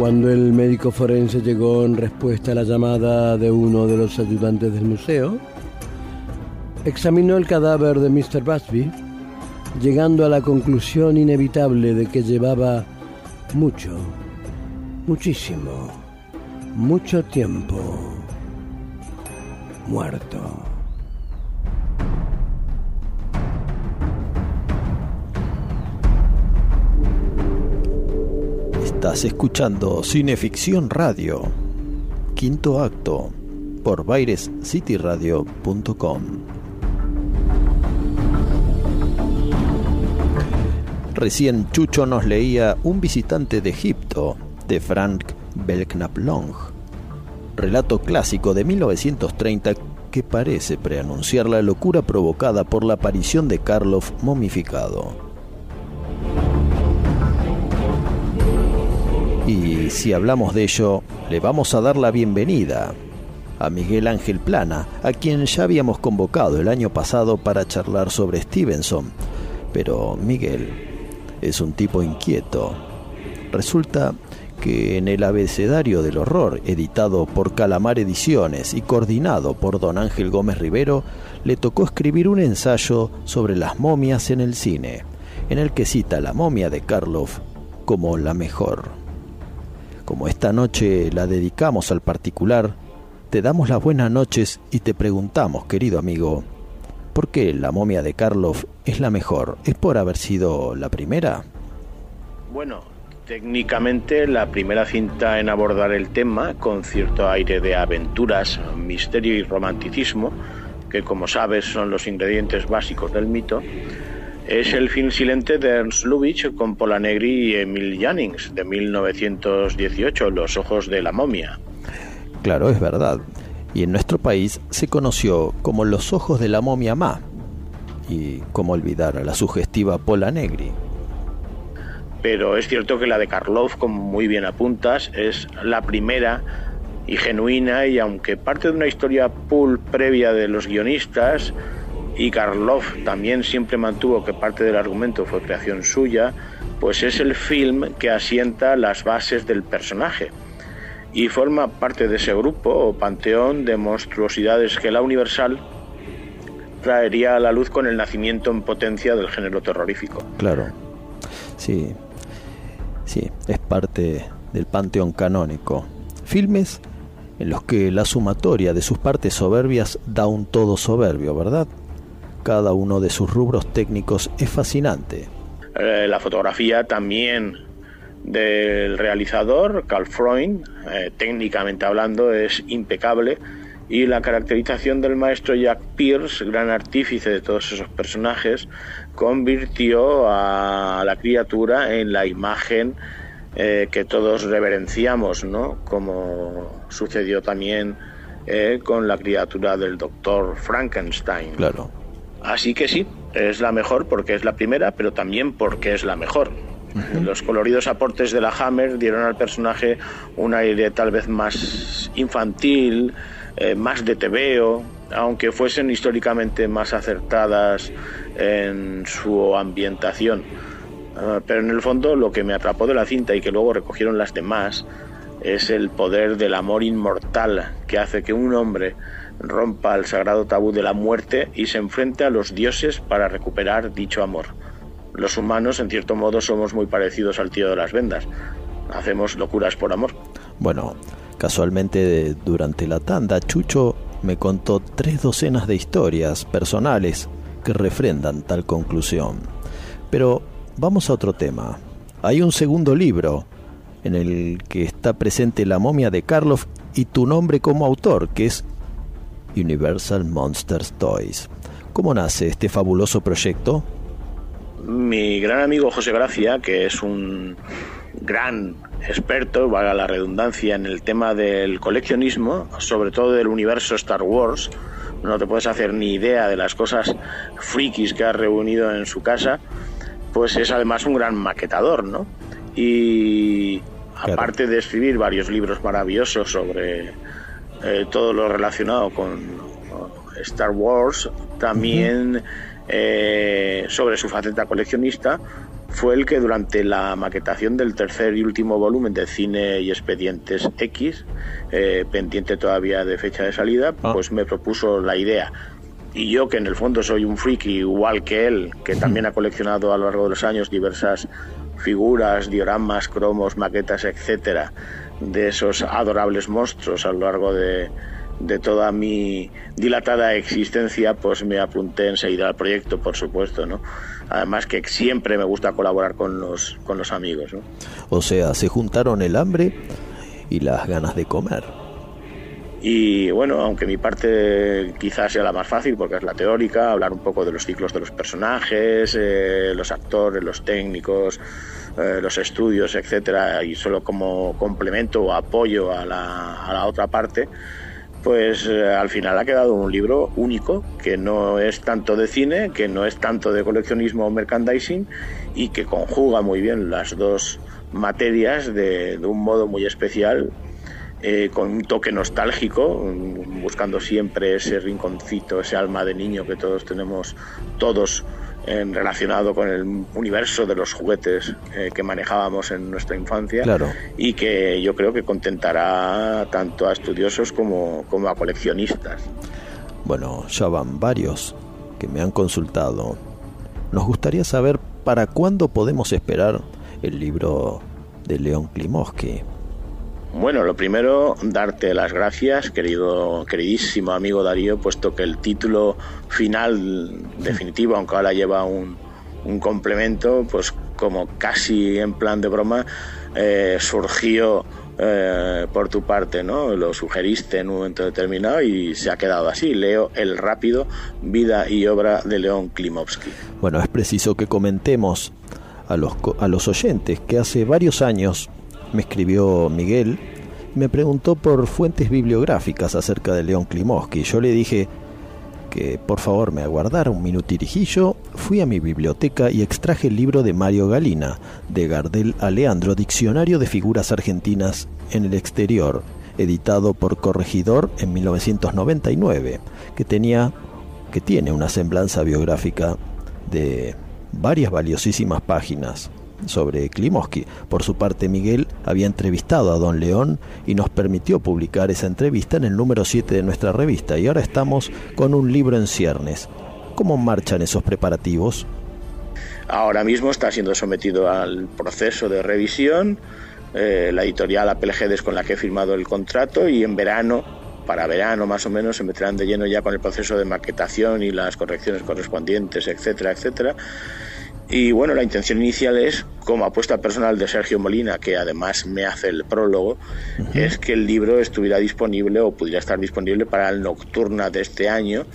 Cuando el médico forense llegó en respuesta a la llamada de uno de los ayudantes del museo, examinó el cadáver de Mr. Busby, llegando a la conclusión inevitable de que llevaba mucho, muchísimo, mucho tiempo muerto. Estás escuchando Cineficción Radio, quinto acto, por bairescityradio.com. Recién Chucho nos leía Un visitante de Egipto, de Frank Belknap Long, relato clásico de 1930 que parece preanunciar la locura provocada por la aparición de Karloff momificado. Y si hablamos de ello, le vamos a dar la bienvenida a Miguel Ángel Plana, a quien ya habíamos convocado el año pasado para charlar sobre Stevenson. Pero Miguel es un tipo inquieto. Resulta que en el abecedario del horror, editado por Calamar Ediciones y coordinado por don Ángel Gómez Rivero, le tocó escribir un ensayo sobre las momias en el cine, en el que cita la momia de Karloff como la mejor. Como esta noche la dedicamos al particular, te damos las buenas noches y te preguntamos, querido amigo, ¿por qué la momia de Karloff es la mejor? ¿Es por haber sido la primera? Bueno, técnicamente la primera cinta en abordar el tema con cierto aire de aventuras, misterio y romanticismo, que como sabes son los ingredientes básicos del mito, es el film silente de Ernst Lubitsch con Pola Negri y Emil Jannings de 1918, Los ojos de la momia. Claro, es verdad. Y en nuestro país se conoció como Los ojos de la momia Ma. Y cómo olvidar a la sugestiva Pola Negri. Pero es cierto que la de Karloff, como muy bien apuntas, es la primera y genuina y aunque parte de una historia pool previa de los guionistas y Karloff también siempre mantuvo que parte del argumento fue creación suya, pues es el film que asienta las bases del personaje y forma parte de ese grupo o panteón de monstruosidades que la Universal traería a la luz con el nacimiento en potencia del género terrorífico. Claro, sí, sí, es parte del panteón canónico. Filmes en los que la sumatoria de sus partes soberbias da un todo soberbio, ¿verdad? Cada uno de sus rubros técnicos es fascinante. Eh, la fotografía también del realizador, Carl Freund, eh, técnicamente hablando, es impecable. Y la caracterización del maestro Jack Pierce, gran artífice de todos esos personajes, convirtió a la criatura en la imagen eh, que todos reverenciamos, ¿no? Como sucedió también eh, con la criatura del doctor Frankenstein. Claro. Así que sí, es la mejor porque es la primera, pero también porque es la mejor. Los coloridos aportes de la Hammer dieron al personaje un aire tal vez más infantil, eh, más de tebeo, aunque fuesen históricamente más acertadas en su ambientación. Ah, pero en el fondo lo que me atrapó de la cinta y que luego recogieron las demás es el poder del amor inmortal que hace que un hombre rompa el sagrado tabú de la muerte y se enfrente a los dioses para recuperar dicho amor. Los humanos, en cierto modo, somos muy parecidos al tío de las vendas. Hacemos locuras por amor. Bueno, casualmente durante la tanda, Chucho me contó tres docenas de historias personales que refrendan tal conclusión. Pero vamos a otro tema. Hay un segundo libro en el que está presente la momia de Karloff y tu nombre como autor, que es Universal Monsters Toys. ¿Cómo nace este fabuloso proyecto? Mi gran amigo José Gracia, que es un gran experto, valga la redundancia, en el tema del coleccionismo, sobre todo del universo Star Wars, no te puedes hacer ni idea de las cosas frikis que ha reunido en su casa, pues es además un gran maquetador, ¿no? Y aparte de escribir varios libros maravillosos sobre eh, todo lo relacionado con Star Wars, también eh, sobre su faceta coleccionista, fue el que durante la maquetación del tercer y último volumen de Cine y Expedientes X, eh, pendiente todavía de fecha de salida, pues me propuso la idea. Y yo, que en el fondo soy un friki igual que él, que también ha coleccionado a lo largo de los años diversas figuras, dioramas, cromos, maquetas, etcétera, de esos adorables monstruos a lo largo de, de toda mi dilatada existencia, pues me apunté enseguida al proyecto, por supuesto, ¿no? Además que siempre me gusta colaborar con los, con los amigos, ¿no? O sea, se juntaron el hambre y las ganas de comer. Y bueno, aunque mi parte quizás sea la más fácil porque es la teórica, hablar un poco de los ciclos de los personajes, eh, los actores, los técnicos, eh, los estudios, etcétera, y solo como complemento o apoyo a la, a la otra parte, pues eh, al final ha quedado un libro único, que no es tanto de cine, que no es tanto de coleccionismo o merchandising y que conjuga muy bien las dos materias de, de un modo muy especial eh, con un toque nostálgico, buscando siempre ese rinconcito, ese alma de niño que todos tenemos, todos en relacionado con el universo de los juguetes eh, que manejábamos en nuestra infancia Claro. y que yo creo que contentará tanto a estudiosos como, como a coleccionistas. Bueno, ya van varios que me han consultado. Nos gustaría saber para cuándo podemos esperar el libro de León Klimovsky. Bueno, lo primero, darte las gracias, querido, queridísimo amigo Darío, puesto que el título final definitivo, aunque ahora lleva un, un complemento, pues como casi en plan de broma, eh, surgió eh, por tu parte, ¿no? Lo sugeriste en un momento determinado y se ha quedado así. Leo El Rápido, vida y obra de León Klimovsky. Bueno, es preciso que comentemos a los, a los oyentes que hace varios años me escribió Miguel me preguntó por fuentes bibliográficas acerca de León Klimovsky. Yo le dije que por favor me aguardara un minutirijillo. Fui a mi biblioteca y extraje el libro de Mario Galina, de Gardel a Leandro, Diccionario de Figuras Argentinas en el Exterior, editado por Corregidor en 1999, que tenía que tiene una semblanza biográfica de varias valiosísimas páginas sobre Klimovsky. Por su parte, Miguel había entrevistado a Don León y nos permitió publicar esa entrevista en el número 7 de nuestra revista. Y ahora estamos con un libro en ciernes. ¿Cómo marchan esos preparativos? Ahora mismo está siendo sometido al proceso de revisión. eh, la editorial Apelgedes con la que he firmado el contrato y en verano, para verano más o menos, se meterán de lleno ya con el proceso de maquetación y las correcciones correspondientes, etcétera, etcétera. Y bueno, la intención inicial es, como apuesta personal de Sergio Molina, que además me hace el prólogo, es que el libro estuviera disponible o pudiera estar disponible para el Nocturna de este año,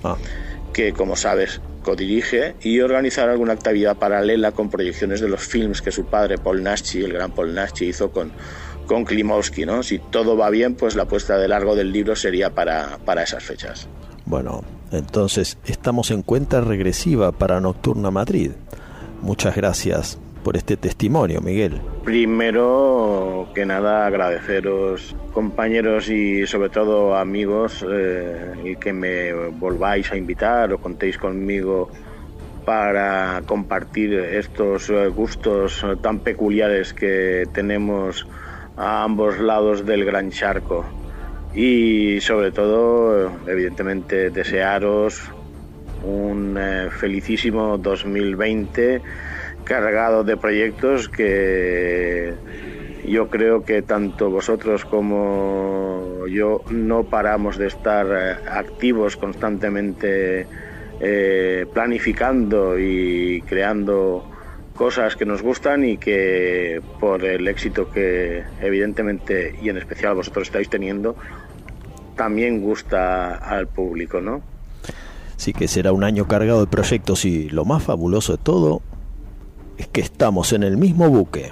que como sabes codirige, y organizar alguna actividad paralela con proyecciones de los films que su padre, Paul Naschy, el gran Paul Naschy, hizo con, con Klimovsky. ¿no? Si todo va bien, pues la puesta de largo del libro sería para, para esas fechas. Bueno, entonces estamos en cuenta regresiva para Nocturna Madrid. Muchas gracias por este testimonio, Miguel. Primero que nada agradeceros compañeros y sobre todo amigos eh, el que me volváis a invitar o contéis conmigo para compartir estos eh, gustos tan peculiares que tenemos a ambos lados del gran charco y sobre todo evidentemente desearos un eh, felicísimo 2020 cargado de proyectos que yo creo que tanto vosotros como yo no paramos de estar eh, activos constantemente eh, planificando y creando cosas que nos gustan y que por el éxito que evidentemente y en especial vosotros estáis teniendo también gusta al público, ¿no? Sí que será un año cargado de proyectos y lo más fabuloso de todo es que estamos en el mismo buque.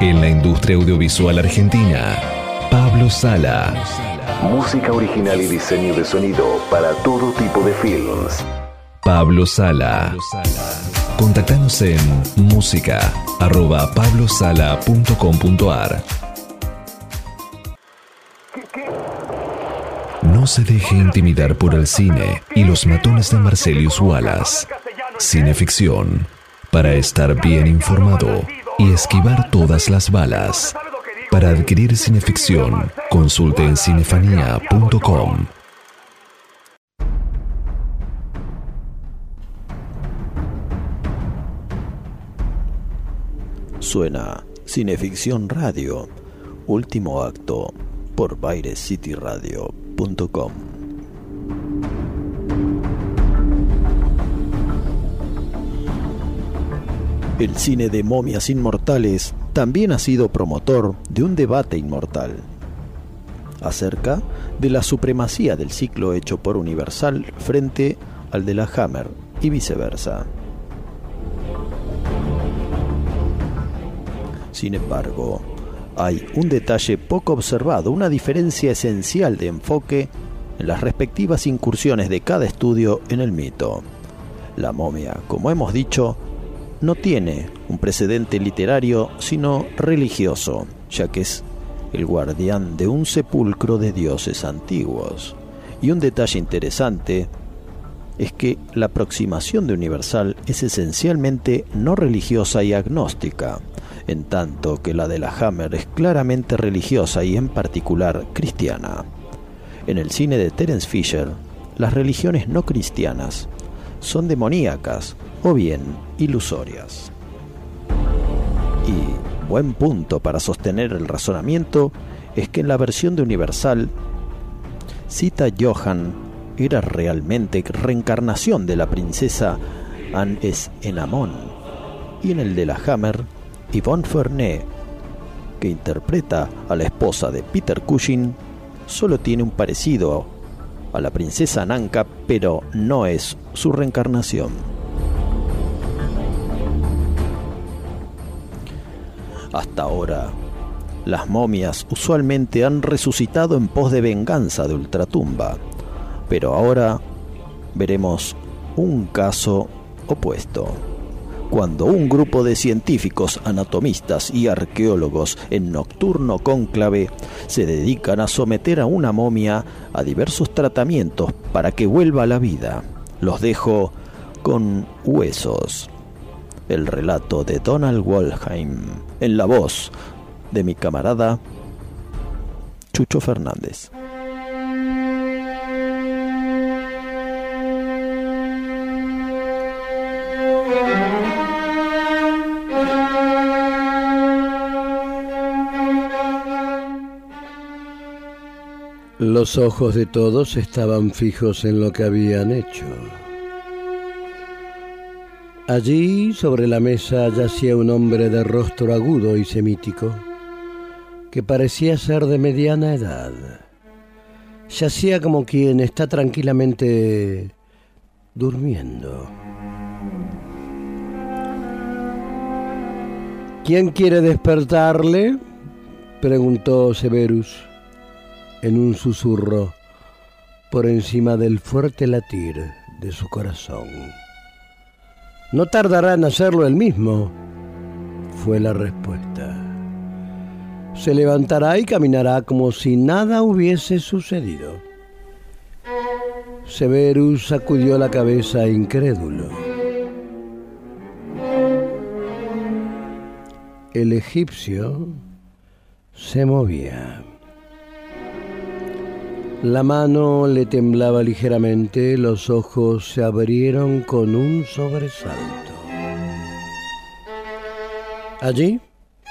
En la industria audiovisual argentina, Pablo Sala Música original y diseño de sonido para todo tipo de films. Pablo Sala. Contactanos en música arroba pablosala.com.ar. No se deje intimidar por el cine y los matones de Marcelius Wallace. Cineficción. Para estar bien informado y esquivar todas las balas. Para adquirir cineficción, consulte en cinefanía.com. Suena Cineficción Radio, último acto, por BairesCityRadio.com. El cine de momias inmortales también ha sido promotor de un debate inmortal acerca de la supremacía del ciclo hecho por Universal frente al de la Hammer y viceversa. Sin embargo, hay un detalle poco observado, una diferencia esencial de enfoque en las respectivas incursiones de cada estudio en el mito. La momia, como hemos dicho, no tiene un precedente literario, sino religioso, ya que es el guardián de un sepulcro de dioses antiguos. Y un detalle interesante es que la aproximación de Universal es esencialmente no religiosa y agnóstica, en tanto que la de la Hammer es claramente religiosa y en particular cristiana. En el cine de Terence Fisher, las religiones no cristianas son demoníacas o bien ilusorias. Y buen punto para sostener el razonamiento es que en la versión de Universal, Cita Johan era realmente reencarnación de la princesa Anne Enamon, y en el de la Hammer, Yvonne Fernet, que interpreta a la esposa de Peter Cushing, solo tiene un parecido a la princesa Nanka, pero no es su reencarnación. Hasta ahora, las momias usualmente han resucitado en pos de venganza de ultratumba, pero ahora veremos un caso opuesto. Cuando un grupo de científicos, anatomistas y arqueólogos en nocturno cónclave se dedican a someter a una momia a diversos tratamientos para que vuelva a la vida. Los dejo con huesos. El relato de Donald Wolheim en la voz de mi camarada Chucho Fernández. Los ojos de todos estaban fijos en lo que habían hecho. Allí, sobre la mesa, yacía un hombre de rostro agudo y semítico, que parecía ser de mediana edad. Yacía como quien está tranquilamente durmiendo. ¿Quién quiere despertarle? preguntó Severus en un susurro por encima del fuerte latir de su corazón. No tardará en hacerlo él mismo, fue la respuesta. Se levantará y caminará como si nada hubiese sucedido. Severus sacudió la cabeza incrédulo. El egipcio se movía. La mano le temblaba ligeramente, los ojos se abrieron con un sobresalto. Allí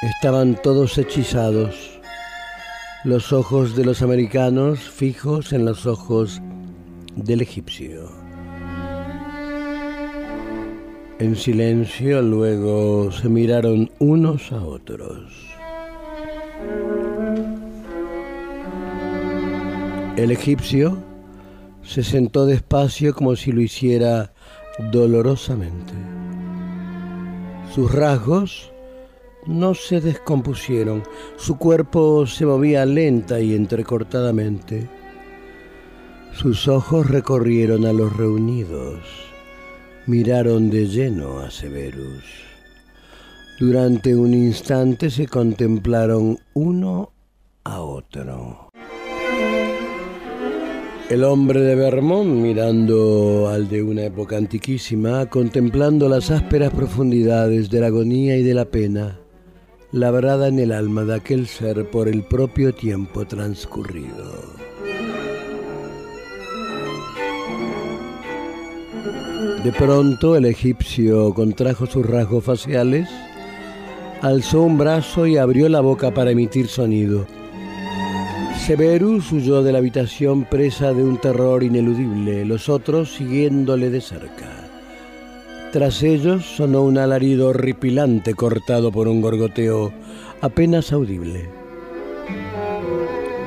estaban todos hechizados, los ojos de los americanos fijos en los ojos del egipcio. En silencio luego se miraron unos a otros. El egipcio se sentó despacio como si lo hiciera dolorosamente. Sus rasgos no se descompusieron, su cuerpo se movía lenta y entrecortadamente. Sus ojos recorrieron a los reunidos, miraron de lleno a Severus. Durante un instante se contemplaron uno a otro. El hombre de Vermont mirando al de una época antiquísima, contemplando las ásperas profundidades de la agonía y de la pena, labrada en el alma de aquel ser por el propio tiempo transcurrido. De pronto el egipcio contrajo sus rasgos faciales, alzó un brazo y abrió la boca para emitir sonido. Severus huyó de la habitación presa de un terror ineludible, los otros siguiéndole de cerca. Tras ellos sonó un alarido horripilante cortado por un gorgoteo apenas audible.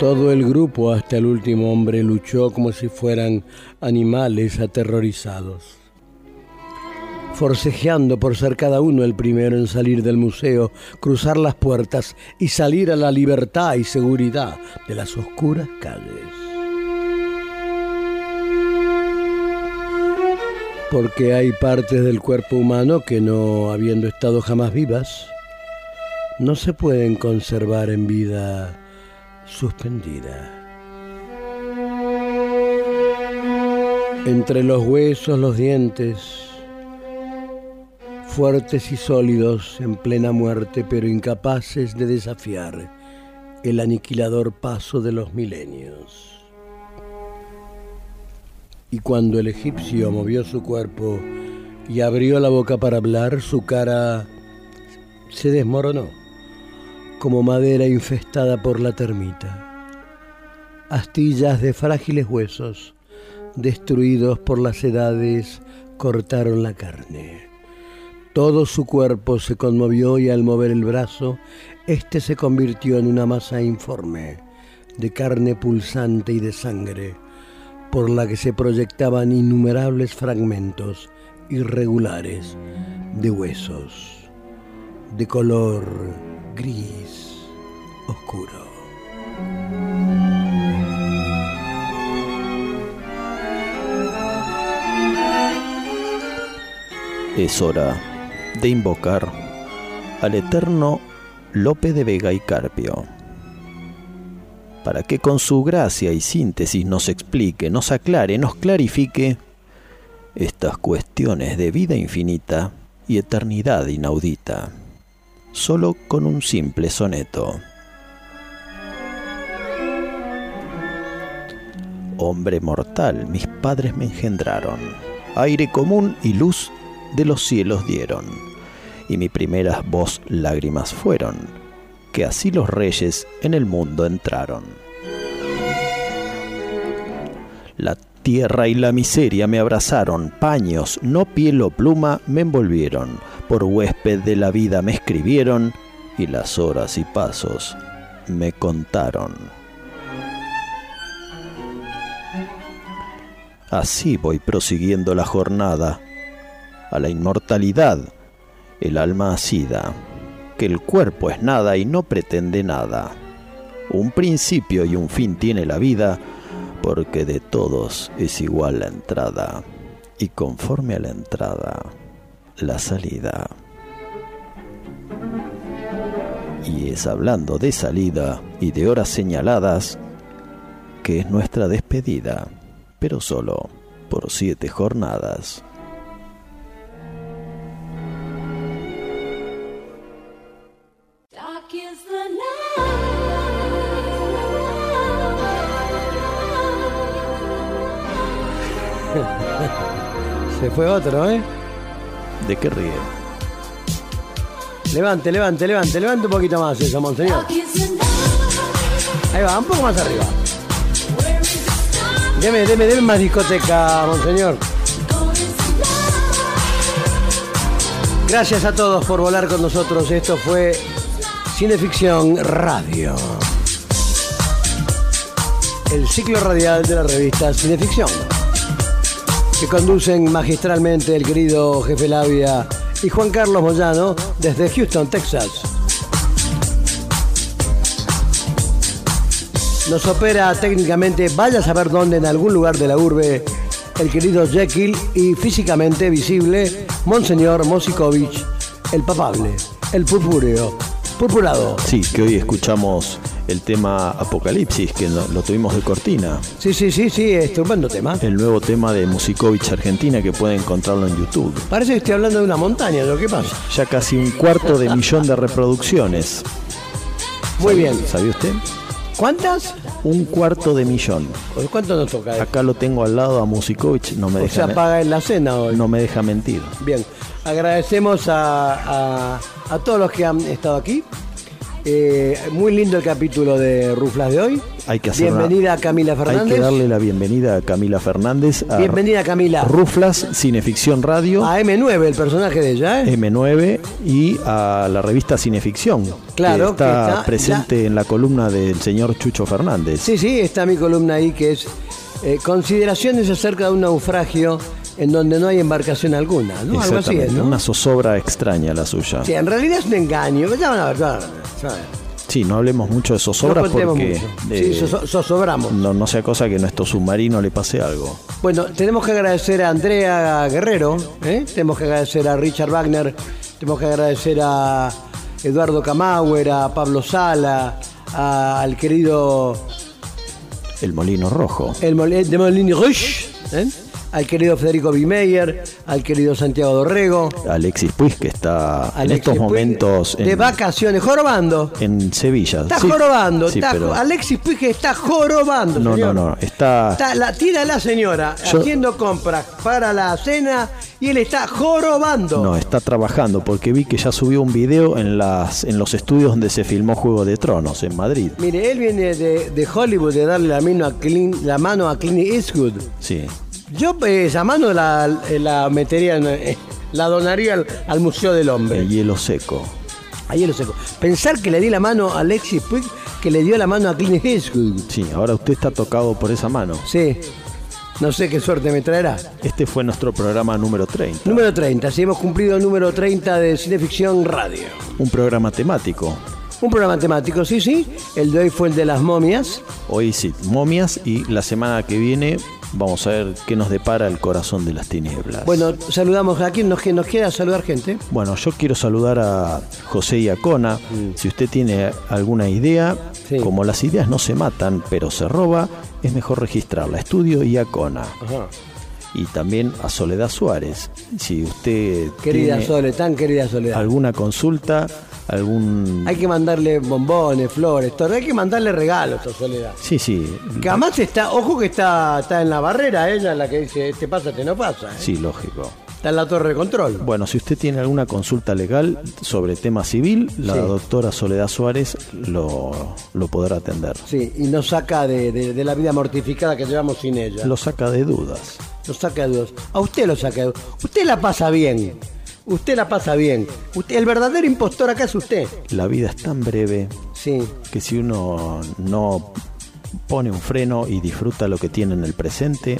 Todo el grupo, hasta el último hombre, luchó como si fueran animales aterrorizados forcejeando por ser cada uno el primero en salir del museo, cruzar las puertas y salir a la libertad y seguridad de las oscuras calles. Porque hay partes del cuerpo humano que no habiendo estado jamás vivas, no se pueden conservar en vida suspendida. Entre los huesos, los dientes, fuertes y sólidos en plena muerte, pero incapaces de desafiar el aniquilador paso de los milenios. Y cuando el egipcio movió su cuerpo y abrió la boca para hablar, su cara se desmoronó como madera infestada por la termita. Astillas de frágiles huesos, destruidos por las edades, cortaron la carne. Todo su cuerpo se conmovió y al mover el brazo, éste se convirtió en una masa informe, de carne pulsante y de sangre, por la que se proyectaban innumerables fragmentos irregulares de huesos, de color gris oscuro. Es hora de invocar al eterno Lope de Vega y Carpio, para que con su gracia y síntesis nos explique, nos aclare, nos clarifique estas cuestiones de vida infinita y eternidad inaudita, solo con un simple soneto. Hombre mortal, mis padres me engendraron, aire común y luz de los cielos dieron, y mi primeras voz lágrimas fueron, que así los reyes en el mundo entraron. La tierra y la miseria me abrazaron, paños, no piel o pluma me envolvieron, por huésped de la vida me escribieron, y las horas y pasos me contaron. Así voy prosiguiendo la jornada, a la inmortalidad, el alma asida, que el cuerpo es nada y no pretende nada. Un principio y un fin tiene la vida, porque de todos es igual la entrada, y conforme a la entrada, la salida. Y es hablando de salida y de horas señaladas que es nuestra despedida, pero solo por siete jornadas. Se fue otro, ¿eh? ¿De qué ríe? Levante, levante, levante, levante un poquito más eso, monseñor. Ahí va, un poco más arriba. Deme, deme, deme más discoteca, monseñor. Gracias a todos por volar con nosotros. Esto fue Cineficción Radio. El ciclo radial de la revista Cineficción que conducen magistralmente el querido jefe Labia y Juan Carlos Moyano desde Houston, Texas. Nos opera técnicamente, vaya a saber dónde, en algún lugar de la urbe, el querido Jekyll y físicamente visible, Monseñor Mosikovic, el papable, el purpúreo, purpurado. Sí, que hoy escuchamos el tema Apocalipsis, que lo, lo tuvimos de cortina. Sí, sí, sí, sí, estupendo tema. El nuevo tema de Musikovic Argentina que puede encontrarlo en YouTube. Parece que estoy hablando de una montaña, ¿lo que pasa? Ya casi un cuarto de millón de reproducciones. Muy bien. ¿Sabía usted? ¿Cuántas? Un cuarto de millón. ¿Cuánto nos toca? Acá lo tengo al lado a Musikovic, no me O deja sea, me- paga en la cena hoy. no me deja mentir. Bien, agradecemos a, a- a todos los que han estado aquí. Eh, muy lindo el capítulo de Ruflas de hoy. Hay que hacer una- Bienvenida Camila Hay Fernández. que darle la bienvenida a Camila Fernández, a Bienvenida Camila. Ruflas Cineficción Radio, A M9, el personaje de ella, ¿eh? M9 y a la revista Cineficción. Claro, que está, que está presente en la columna del señor Chucho Fernández. Sí, sí, está mi columna ahí que es eh, consideraciones acerca de un naufragio en donde no hay embarcación alguna, ¿no? Algo así, es, ¿no? una zozobra extraña la suya. Sí, en realidad es un engaño. Ya van a ver, ya van a ver, ya van a ver. Sí, no hablemos mucho de zozobras No contemos porque mucho. eh, Sí, zozo- zozobramos. no, no sea cosa que a nuestro submarino le pase algo. Bueno, tenemos que agradecer a Andrea Guerrero, ¿eh? tenemos que agradecer a Richard Wagner, tenemos que agradecer a Eduardo Camauer, a Pablo Sala, a- al querido El molino rojo. el Mol- de Molini Rush, ¿eh? Al querido Federico Bimeyer, al querido Santiago Dorrego, Alexis Puig, que está en estos Puig, momentos de en, vacaciones, jorobando. en Sevilla. Está Sí, jorobando, sí, está, pero- Alexis Puig está jorobando. No, no, no, está... Está la, tira la señora Yo- haciendo compras para la cena y él está jorobando. No, está trabajando porque vi que ya subió un video en las en los estudios donde se filmó Juego de Tronos en Madrid. Mire, él viene de, de Hollywood de darle la mano a Clint, la mano a Clint Eastwood. Sí. Yo eh, esa mano la, la metería, en, eh, la donaría al, al Museo del Hombre. El hielo seco. Ahí lo seco. Pensar que le di la mano a Alexis Puig, que le dio la mano a Clint Eastwood. Sí, ahora usted está tocado por esa mano. Sí. No sé qué suerte me traerá. Este fue nuestro programa número 30. Número 30. Si hemos cumplido el número 30 de Cineficción Radio. Un programa temático. Un programa temático, sí, sí. El de hoy fue el de las momias. Hoy sí, momias y la semana que viene vamos a ver qué nos depara el corazón de las tinieblas. Bueno, saludamos a quien nos, nos quiera saludar gente. Bueno, yo quiero saludar a José Iacona. Si usted tiene alguna idea, como las ideas no se matan, pero se roba, es mejor registrarla. Estudio Iacona. Y también a Soledad Suárez. Si usted Querida tiene Soledad, tan querida Soledad. alguna consulta, algún... Hay que mandarle bombones, flores, todo. Hay que mandarle regalos a Soledad. Sí, sí, Que además está, ojo que está, está en la barrera, ella la que dice, este pasa, este no pasa. ¿eh? sí, lógico. Está en la torre de control. Bueno, si usted tiene alguna consulta legal sobre tema civil, la Sí. doctora Soledad Suárez lo, lo podrá atender. Sí, y nos saca de, de- de la vida mortificada que llevamos sin ella. Lo saca de dudas. Lo saca de dudas. A usted lo saca de dudas. Usted la pasa bien. Usted la pasa bien. Usted, el verdadero impostor acá es usted. La vida es tan breve Sí. que si uno no pone un freno y disfruta lo que tiene en el presente,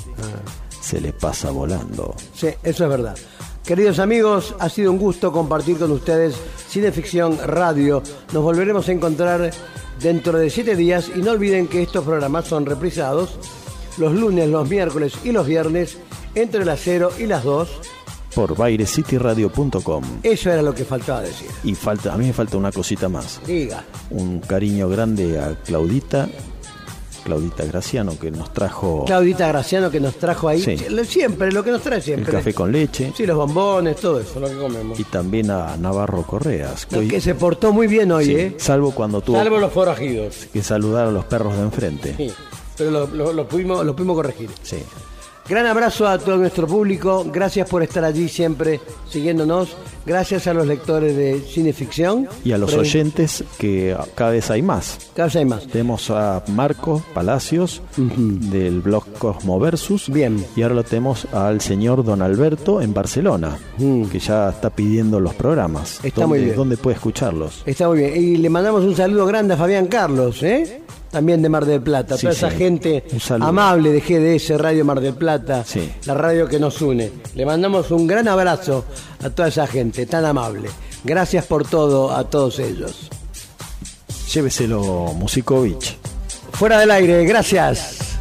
se le pasa volando. Sí, eso es verdad. Queridos amigos, ha sido un gusto compartir con ustedes Cineficción Radio. Nos volveremos a encontrar dentro de siete días y no olviden que estos programas son reprisados los lunes, los miércoles y los viernes entre las 0 y las 2. Por bairecityradio.com. Eso era lo que faltaba decir. Y falta, a mí me falta una cosita más. Diga. Un cariño grande a Claudita, Claudita Graciano, que nos trajo Claudita Graciano que nos trajo ahí Sí. siempre, lo que nos trae el siempre. café con leche. Sí, los bombones, todo eso, lo que comemos. Y también a Navarro Correas. que No, hoy- que se portó muy bien hoy, Sí, ¿eh? Salvo cuando tuvo Salvo los forajidos. que saludar a los perros de enfrente. Sí, pero lo, lo- lo pudimos, lo pudimos corregir. Sí. Gran abrazo a todo nuestro público. Gracias por estar allí siempre siguiéndonos. Gracias a los lectores de Cineficción. Y a los oyentes, que cada vez hay más. Cada vez hay más. Tenemos a Marco Palacios del blog Cosmo Versus. Bien. Y ahora lo tenemos al señor Don Alberto en Barcelona, que ya está pidiendo los programas. Mm. Está ¿Dónde- muy bien. ¿Dónde puede escucharlos? Está muy bien. Y le mandamos un saludo grande a Fabián Carlos, ¿eh? También de Mar del Plata. Sí, Toda esa sí. gente amable de GDS Radio Mar del Plata. Sí. La radio que nos une. Le mandamos un gran abrazo a toda esa gente tan amable. Gracias por todo a todos ellos. Lléveselo, Musikovic. fuera del aire. Gracias.